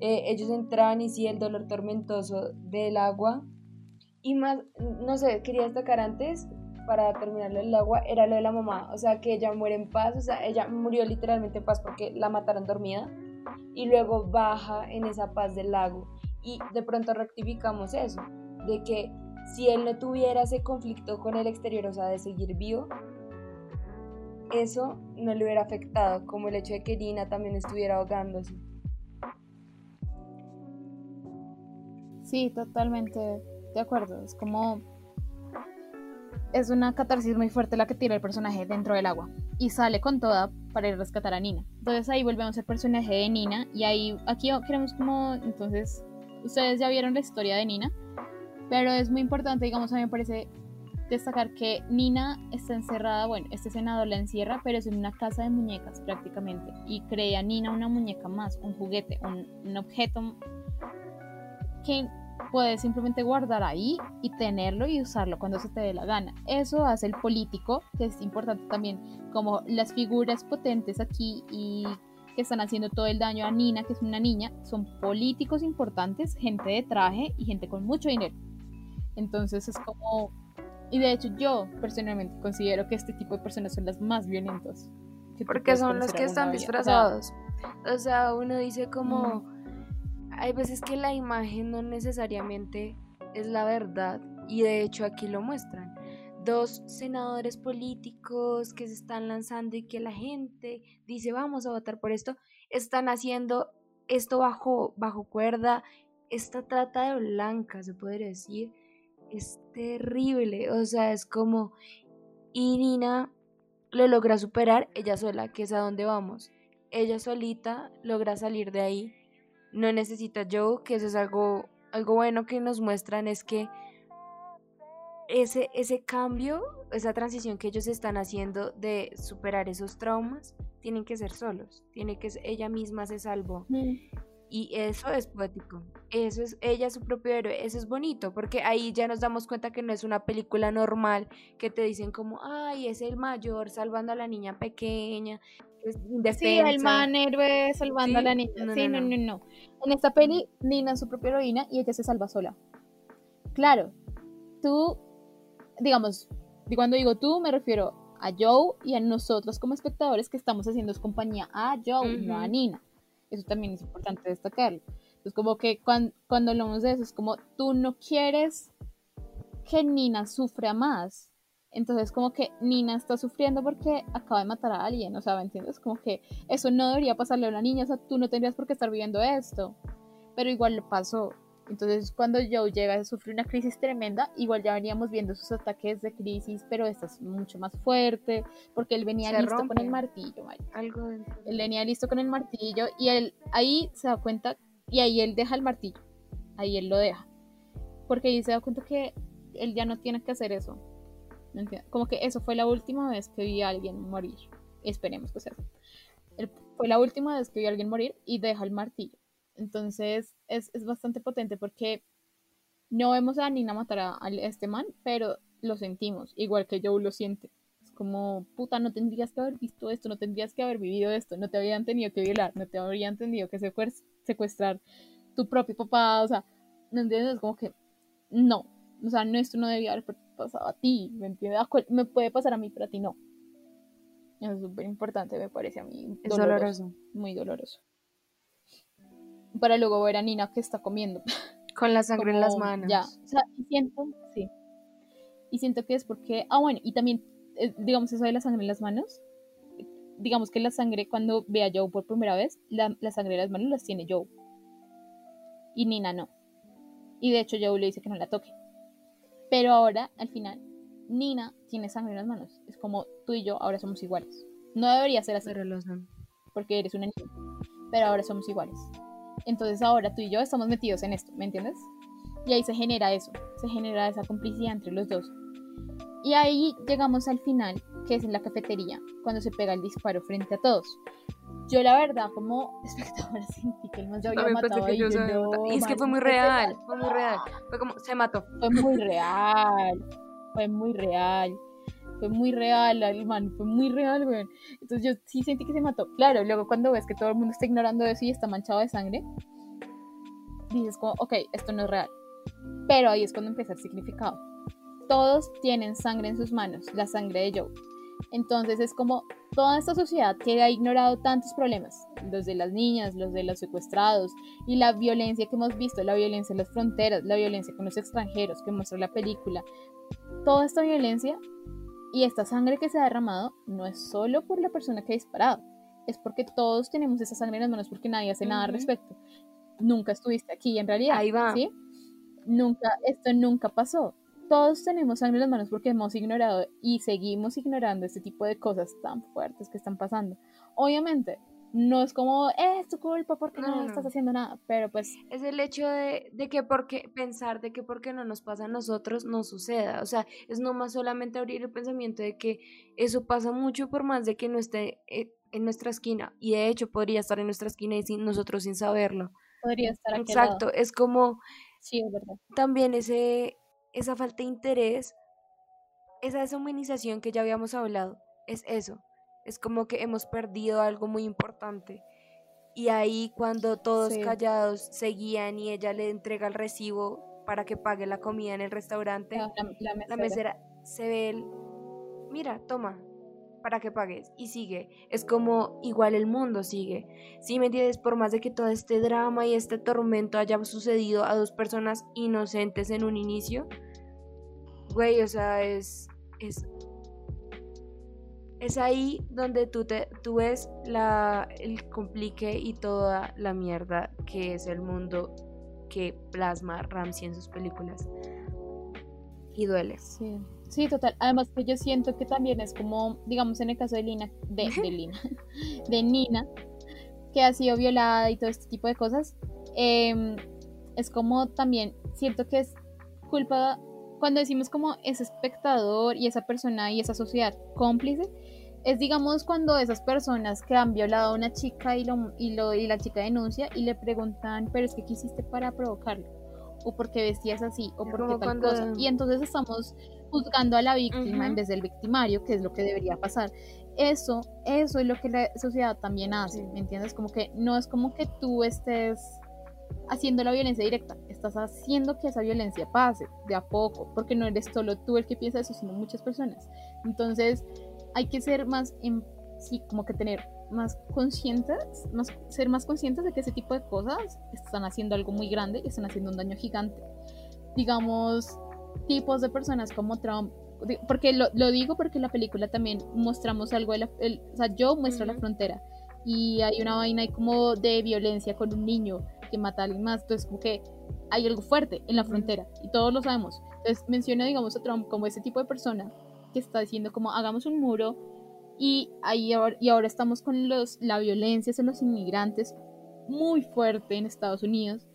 Eh, ellos entraban y sí, el dolor tormentoso del agua. Y más, no sé, quería destacar antes, para terminar el agua, era lo de la mamá. O sea, que ella muere en paz. O sea, ella murió literalmente en paz porque la mataron dormida. Y luego baja en esa paz del lago y de pronto rectificamos eso, de que si él no tuviera ese conflicto con el exterior, o sea, de seguir vivo, eso no le hubiera afectado, como el hecho de que Nina también estuviera ahogándose. Sí, totalmente de acuerdo. Es como. Es una catarsis muy fuerte la que tira el personaje dentro del agua. Y sale con toda para ir a rescatar a Nina. Entonces ahí volvemos al personaje de Nina. Y ahí, aquí queremos como. Entonces ustedes ya vieron la historia de Nina, pero es muy importante, digamos, a mí me parece destacar que Nina está encerrada, bueno, este senador la encierra, pero es en una casa de muñecas prácticamente, y crea Nina una muñeca más, un juguete, un, objeto que puedes simplemente guardar ahí y tenerlo y usarlo cuando se te dé la gana. Eso hace el político, que es importante también, como las figuras potentes aquí y que están haciendo todo el daño a Nina, que es una niña, son políticos importantes, gente de traje y gente con mucho dinero. Entonces es como... Y de hecho yo personalmente considero que este tipo de personas son las más violentas. Porque son los que están disfrazados. O sea, uno dice como hay veces que la imagen no necesariamente es la verdad y de hecho aquí lo muestran. Dos senadores políticos que se están lanzando y que la gente dice vamos a votar por esto, están haciendo esto bajo, bajo cuerda, esta trata de blanca, se podría decir, es terrible, o sea, es como, y Nina lo logra superar ella sola, que es a donde vamos. Ella solita logra salir de ahí no necesita Joe, que eso es algo, algo bueno que nos muestran, es que ese, ese cambio, esa transición que ellos están haciendo de superar esos traumas, tienen que ser solos, tiene que ser, ella misma se salvó. Mm. Y eso es poético, eso es ella su propio héroe, eso es bonito, porque ahí ya nos damos cuenta que no es una película normal que te dicen como, ay, es el mayor salvando a la niña pequeña, Sí, el man héroe salvando a la niña. sí, no, no, no, En esta peli, Nina es su propia heroína y ella se salva sola. Claro, tú, digamos, cuando digo tú, me refiero a Joe y a nosotros como espectadores que estamos haciendo compañía a Joe, no a Nina. Eso también es importante destacarlo. Es como que cuando, cuando hablamos de eso, es como tú no quieres que Nina sufra más entonces como que Nina está sufriendo porque acaba de matar a alguien, o sea, ¿me entiendes? Como que eso no debería pasarle a una niña, o sea, tú no tendrías por qué estar viviendo esto, pero igual le pasó. Entonces cuando Joe llega a sufrir una crisis tremenda, igual ya veníamos viendo sus ataques de crisis, pero esta es mucho más fuerte, porque él venía listo con el martillo, Algo Él venía listo con el martillo y él ahí se da cuenta, y ahí él deja el martillo, ahí él lo deja, porque ahí se da cuenta que él ya no tiene que hacer eso, como que eso fue la última vez que vi a alguien morir. Esperemos que sea. Fue la última vez que vi a alguien morir y deja el martillo. Entonces es, es bastante potente porque no vemos a Nina matar a, este man, pero lo sentimos, igual que Joe lo siente. Es como, puta, no tendrías que haber visto esto, no tendrías que haber vivido esto, no te habrían tenido que violar, no te habrían tenido que secuestrar tu propio papá, o sea, ¿no entiendes? Como que, no, o sea, no, esto no debía haber pasado a ti, ¿me? Me puede pasar a mí, pero a ti no. Eso es súper importante, me parece a mí. Es doloroso. Muy doloroso. Para luego ver a Nina que está comiendo. [laughs] Con la sangre en las manos. Ya, o sea, y siento, sí. Y siento que es porque, ah, bueno, y también, eh, digamos, eso de la sangre en las manos, digamos que la sangre cuando ve a Joe por primera vez, la, la sangre en las manos las tiene Joe. Y Nina no. Y de hecho Joe le dice que no la toque. Pero ahora, al final, Nina tiene sangre en las manos. Es como tú y yo ahora somos iguales. No debería ser así. Pero lo son. Porque eres una niña. Pero ahora somos iguales. Entonces ahora tú y yo estamos metidos en esto, ¿me entiendes? Y ahí se genera eso. Se genera esa complicidad entre los dos. Y ahí llegamos al final, que es en la cafetería, cuando se pega el disparo frente a todos. Yo la verdad, como [laughs] espectadora sentí que él ya había matado ahí. y es que fue muy real, fue muy real. Fue como, se mató. Fue muy real, fue muy real. Fue muy real, el man, fue muy real, güey. Entonces yo sí sentí que se mató. Claro, luego cuando ves que todo el mundo está ignorando eso y está manchado de sangre, dices como, ok, esto no es real. Pero ahí es cuando empieza el significado. Todos tienen sangre en sus manos, la sangre de Joe entonces es como toda esta sociedad que ha ignorado tantos problemas, los de las niñas, los de los secuestrados y la violencia que hemos visto, la violencia en las fronteras, la violencia con los extranjeros que muestra la película. Toda esta violencia y esta sangre que se ha derramado no es solo por la persona que ha disparado, es porque todos tenemos esa sangre en las manos porque nadie hace nada al respecto. Nunca estuviste aquí en realidad. Ahí va. ¿sí? Nunca, esto nunca pasó todos tenemos sangre en las manos porque hemos ignorado y seguimos ignorando este tipo de cosas tan fuertes que están pasando. Obviamente, no es como, eh, es tu culpa porque no, estás haciendo nada, pero pues... Es el hecho de, de, que porque pensar de que porque no nos pasa a nosotros no suceda, o sea, es nomás solamente abrir el pensamiento de que eso pasa mucho por más de que no esté eh, en nuestra esquina, y de hecho podría estar en nuestra esquina y sin nosotros sin saberlo. Podría estar aquí Exacto, es como Sí, es verdad. También ese, esa falta de interés, esa deshumanización que ya habíamos hablado, es eso. Es como que hemos perdido algo muy importante. Y ahí cuando todos Sí. callados seguían y ella le entrega el recibo para que pague la comida en el restaurante, La, la- la la mesera. mesera se ve el, mira, toma, para que pagues. Y sigue. Es como igual el mundo sigue. Si me entiendes, por más de que todo este drama y este tormento haya sucedido a dos personas inocentes en un inicio, güey, o sea, es, es, es ahí donde tú, te, tú ves la, el complique y toda la mierda que es el mundo que plasma Ramsey en sus películas. Y duele. Sí. Sí, total. Además que yo siento que también es como, digamos, en el caso de Lina, de, de Lina, de Nina, que ha sido violada y todo este tipo de cosas, em, es como también, siento que es culpa, cuando decimos como ese espectador y esa persona y esa sociedad cómplice, es digamos cuando esas personas que han violado a una chica y, lo, y, lo, y la chica denuncia y le preguntan, pero es que ¿qué hiciste para provocarlo? O por qué vestías así, o por qué tal cuando- cosa. Y entonces estamos juzgando a la víctima en Ujú. vez del victimario, que es lo que debería pasar. Eso, eso es lo que la sociedad también hace. ¿me entiendes? Como que no es como que tú estés haciendo la violencia directa, estás haciendo que esa violencia pase de a poco, porque no eres solo tú el que piensa eso, sino muchas personas. Entonces, hay que ser más, en, sí, como que tener más conscientes, más, ser más conscientes de que ese tipo de cosas están haciendo algo muy grande y están haciendo un daño gigante. Digamos, tipos de personas como Trump, porque lo, lo digo porque en la película también mostramos algo de la, el- o sea, yo muestro la Ujú. frontera y hay una vaina ahí como de violencia con un niño que mata a alguien más, entonces como que hay algo fuerte en la frontera y todos lo sabemos. Entonces menciono, digamos, a Trump como ese tipo de persona que está diciendo como hagamos un muro y, ahí y ahora estamos con los, la violencia hacia los inmigrantes muy fuerte en Estados Unidos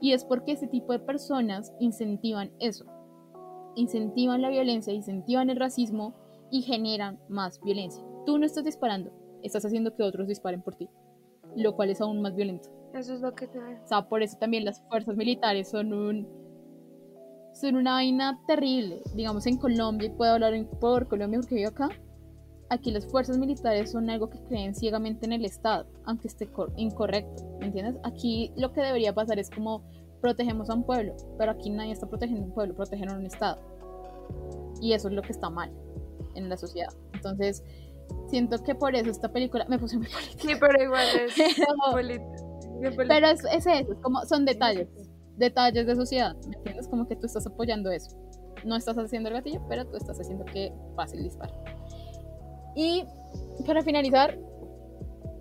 y es porque ese tipo de personas incentivan eso, incentivan la violencia, incentivan el racismo y generan más violencia. Tú no estás disparando, estás haciendo que otros disparen por ti, lo cual es aún más violento. Eso es lo que te... O sea, por eso también las fuerzas militares son un son una vaina terrible. Digamos en Colombia, y puedo hablar por Colombia porque vivo acá. Aquí las fuerzas militares son algo que creen ciegamente en el Estado, aunque esté cor- incorrecto, ¿me entiendes? Aquí lo que debería pasar es como protegemos a un pueblo, pero aquí nadie está protegiendo a un pueblo, protegen a un Estado. Y eso es lo que está mal en la sociedad. Entonces, siento que por eso esta película me puse muy política. Sí, pero igual es... [laughs] Pero- pero es, es eso, es como son detalles, detalles de sociedad, ¿me entiendes? Como que tú estás apoyando eso. No estás haciendo el gatillo, pero tú estás haciendo que pase el disparo. Y para finalizar,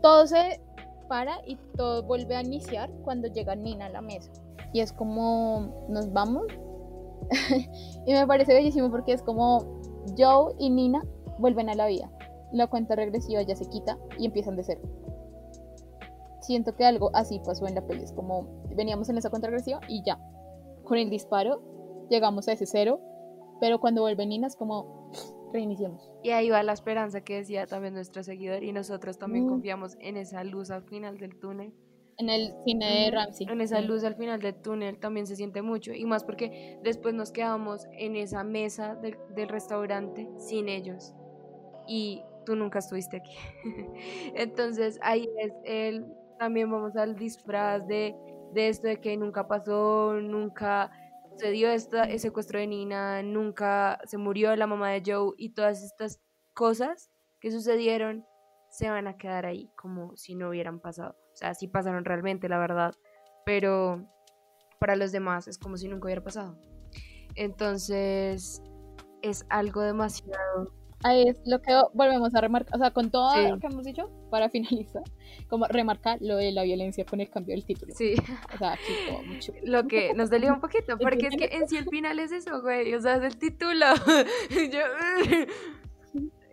todo se para y todo vuelve a iniciar cuando llega Nina a la mesa. Y es como, nos vamos. [laughs] y me parece bellísimo porque es como Joe y Nina vuelven a la vida. La cuenta regresiva ya se quita y empiezan de cero siento que algo así pasó en la peli. Es como veníamos en esa cuenta regresiva y ya. Con el disparo llegamos a ese cero. Pero cuando vuelve Nina es como reiniciamos. Y ahí va la esperanza que decía también nuestro seguidor y nosotros también Mm. confiamos en esa luz al final del túnel. En el cine de Ramsey. En esa luz al final del túnel también se siente mucho. Y más porque después nos quedamos en esa mesa del, del restaurante sin ellos. Y tú nunca estuviste aquí. [laughs] Entonces ahí es el. También vamos al disfraz de, de esto de que nunca pasó, nunca se dio esta, ese secuestro de Nina, nunca se murió la mamá de Joe y todas estas cosas que sucedieron se van a quedar ahí como si no hubieran pasado. O sea, sí pasaron realmente, la verdad, pero para los demás es como si nunca hubiera pasado. Entonces, es algo demasiado... Ahí es lo que volvemos a remarcar. O sea, con todo Sí. lo que hemos dicho, para [laughs] finalizar, como remarcar lo de la violencia con el cambio del título. Sí, O sea, aquí mucho. [laughs] lo que nos dolió un poquito, [laughs] porque es que en sí el final es eso, güey, o sea, es el título. Yo-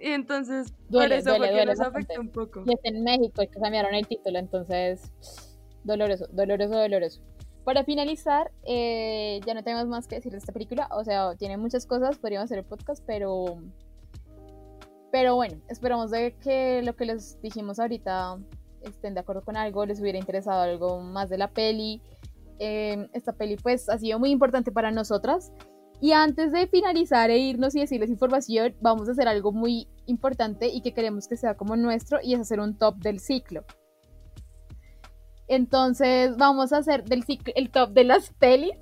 Y entonces, por Duele, eso duele, fue que duele nos bastante. afectó un poco. Y es en México y que cambiaron el título, entonces doloroso, doloroso, doloroso. Para finalizar, eh, ya no tenemos más que decir de esta película, o sea, tiene muchas cosas, podríamos hacer el podcast, pero pero bueno, esperamos de que lo que les dijimos ahorita estén de acuerdo con algo, les hubiera interesado algo más de la peli. Eh, esta peli pues ha sido muy importante para nosotras. Y antes de finalizar e irnos y decirles información, vamos a hacer algo muy importante y que queremos que sea como nuestro y es hacer un top del ciclo. Entonces vamos a hacer del ciclo, el top de las pelis,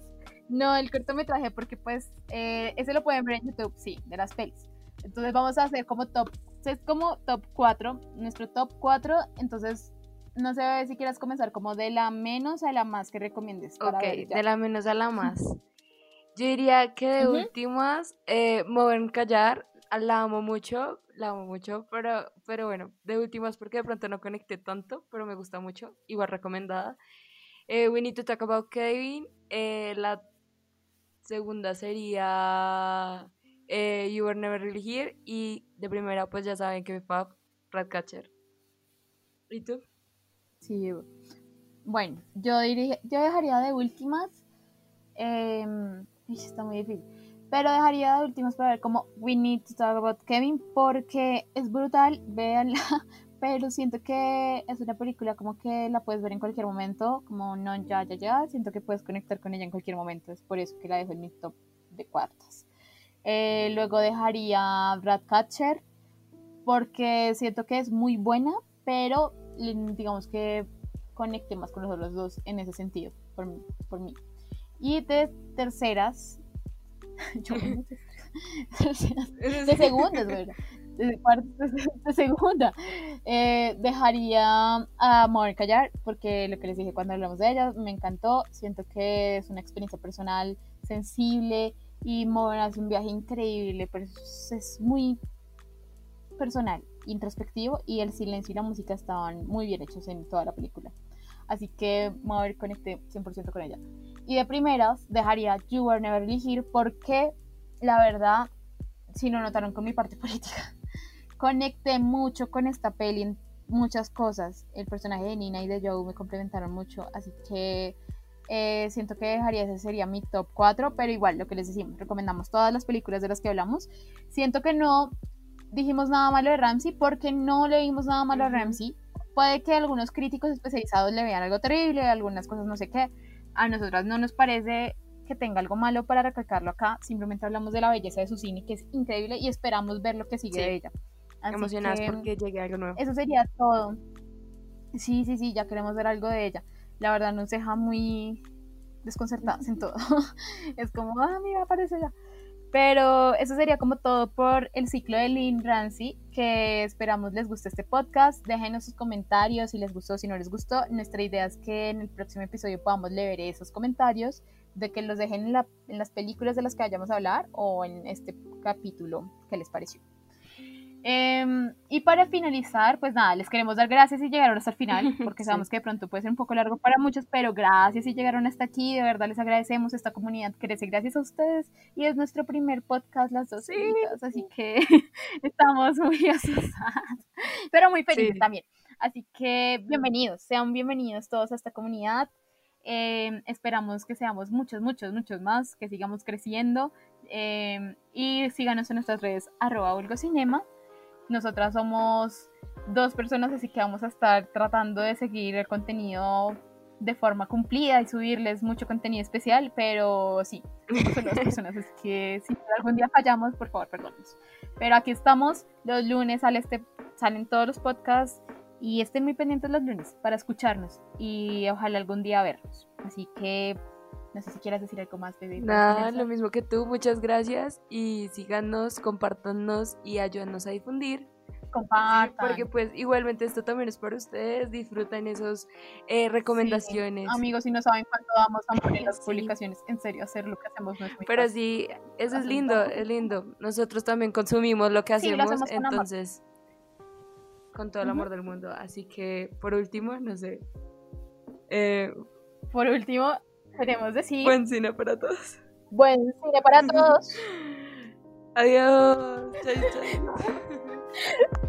no el cortometraje, porque pues eh, ese lo pueden ver en YouTube, sí, de las pelis. Entonces vamos a hacer como top, es como top 4, nuestro top 4, entonces no sé si quieras comenzar como de la menos a la más que recomiendes. ok, de la menos a la más. Yo diría que de últimas, eh, Mover Callar, la amo mucho, la amo mucho, pero, pero bueno, de últimas porque de pronto no conecté tanto, pero me gusta mucho, igual recomendada. Eh, We Need to Talk About Kevin, eh, la segunda sería eh, You Were Never Really Here y de primera pues ya saben que mi pap, Ratcatcher. ¿Y tú? Sí, bueno, yo, diría, yo dejaría de últimas, em, está muy difícil, pero dejaría de últimas para ver como We Need to Talk About Kevin porque es brutal, véanla, [laughs] pero siento que es una película como que la puedes ver en cualquier momento, como no ya, ya, ya, siento que puedes conectar con ella en cualquier momento, es por eso que la dejo en mi top de cuartas. Eh, luego dejaría Brad Catcher porque siento que es muy buena, pero digamos que conecte más con los otros dos en ese sentido, por, por mí. Y de terceras, [laughs] de segundas, ¿verdad? De, [laughs] de segunda, eh, dejaría a Mover Callar, porque lo que les dije cuando hablamos de ella me encantó. Siento que es una experiencia personal sensible y Mover hace un viaje increíble, pero es muy personal introspectivo y el silencio y la música estaban muy bien hechos en toda la película. Así que a conecté 100% con ella. Y de primeras dejaría You Were Never Here porque la verdad, si no notaron con mi parte [laughs] política, conecté mucho con esta peli en muchas cosas. El personaje de Nina y de Joe me complementaron mucho, así que eh, siento que dejaría ese sería mi top 4, pero igual lo que les decimos, recomendamos todas las películas de las que hablamos. Siento que no dijimos nada malo de Ramsey porque no le dimos nada malo a Ramsey. Puede que algunos críticos especializados le vean algo terrible, algunas cosas no sé qué. A nosotras no nos parece que tenga algo malo para recalcarlo acá. Simplemente hablamos de la belleza de su cine, que es increíble, y esperamos ver lo que sigue de ella. Emocionadas porque llegue algo nuevo. Eso sería todo. Sí, sí, sí, ya queremos ver algo de ella. La verdad nos deja muy desconcertadas en todo. [laughs] es como, ah, mira, aparece ya. Pero eso sería como todo por el ciclo de Lynn Ramsey, que esperamos les guste este podcast. Déjenos sus comentarios si les gustó, si no les gustó. Nuestra idea es que en el próximo episodio podamos leer esos comentarios, de que los dejen en, en las películas de las que vayamos a hablar o en este capítulo que les pareció. Em, y para finalizar, pues nada, les queremos dar gracias si llegaron hasta el final, [laughs] porque sabemos que de pronto puede ser un poco largo para muchos, pero gracias si llegaron hasta aquí, de verdad les agradecemos, esta comunidad crece gracias a ustedes y es nuestro primer podcast las dos así que [laughs] estamos muy [laughs] asustadas, pero muy felices también. Así que bienvenidos, sean bienvenidos todos a esta comunidad. Em, esperamos que seamos muchos, muchos, muchos más, que sigamos creciendo. Em, y síganos en nuestras redes arroba cinema nosotras somos dos personas, así que vamos a estar tratando de seguir el contenido de forma cumplida y subirles mucho contenido especial, pero sí, somos dos personas, así que si algún día fallamos, por favor, perdónenos. Pero aquí estamos, los lunes sale este, salen todos los podcasts y estén muy pendientes los lunes para escucharnos y ojalá algún día vernos. Así que no sé si quieras decir algo más, bebé. Nada, lo mismo que tú, muchas gracias y síganos, compártanos y ayúdanos a difundir. Compartan. porque pues igualmente esto también es para ustedes, disfruten esas eh, recomendaciones. amigos, si no saben cuánto vamos a poner las publicaciones, en serio, hacer lo que hacemos no es muy Pero sí, eso es lindo, es lindo. Nosotros también consumimos lo que hacemos, entonces, con todo el amor del mundo. Así que, por último, no sé. Eh, por último, Queremos decir. Buen cine para todos. Buen cine para [laughs] todos. Adiós. Chau, chau. [laughs]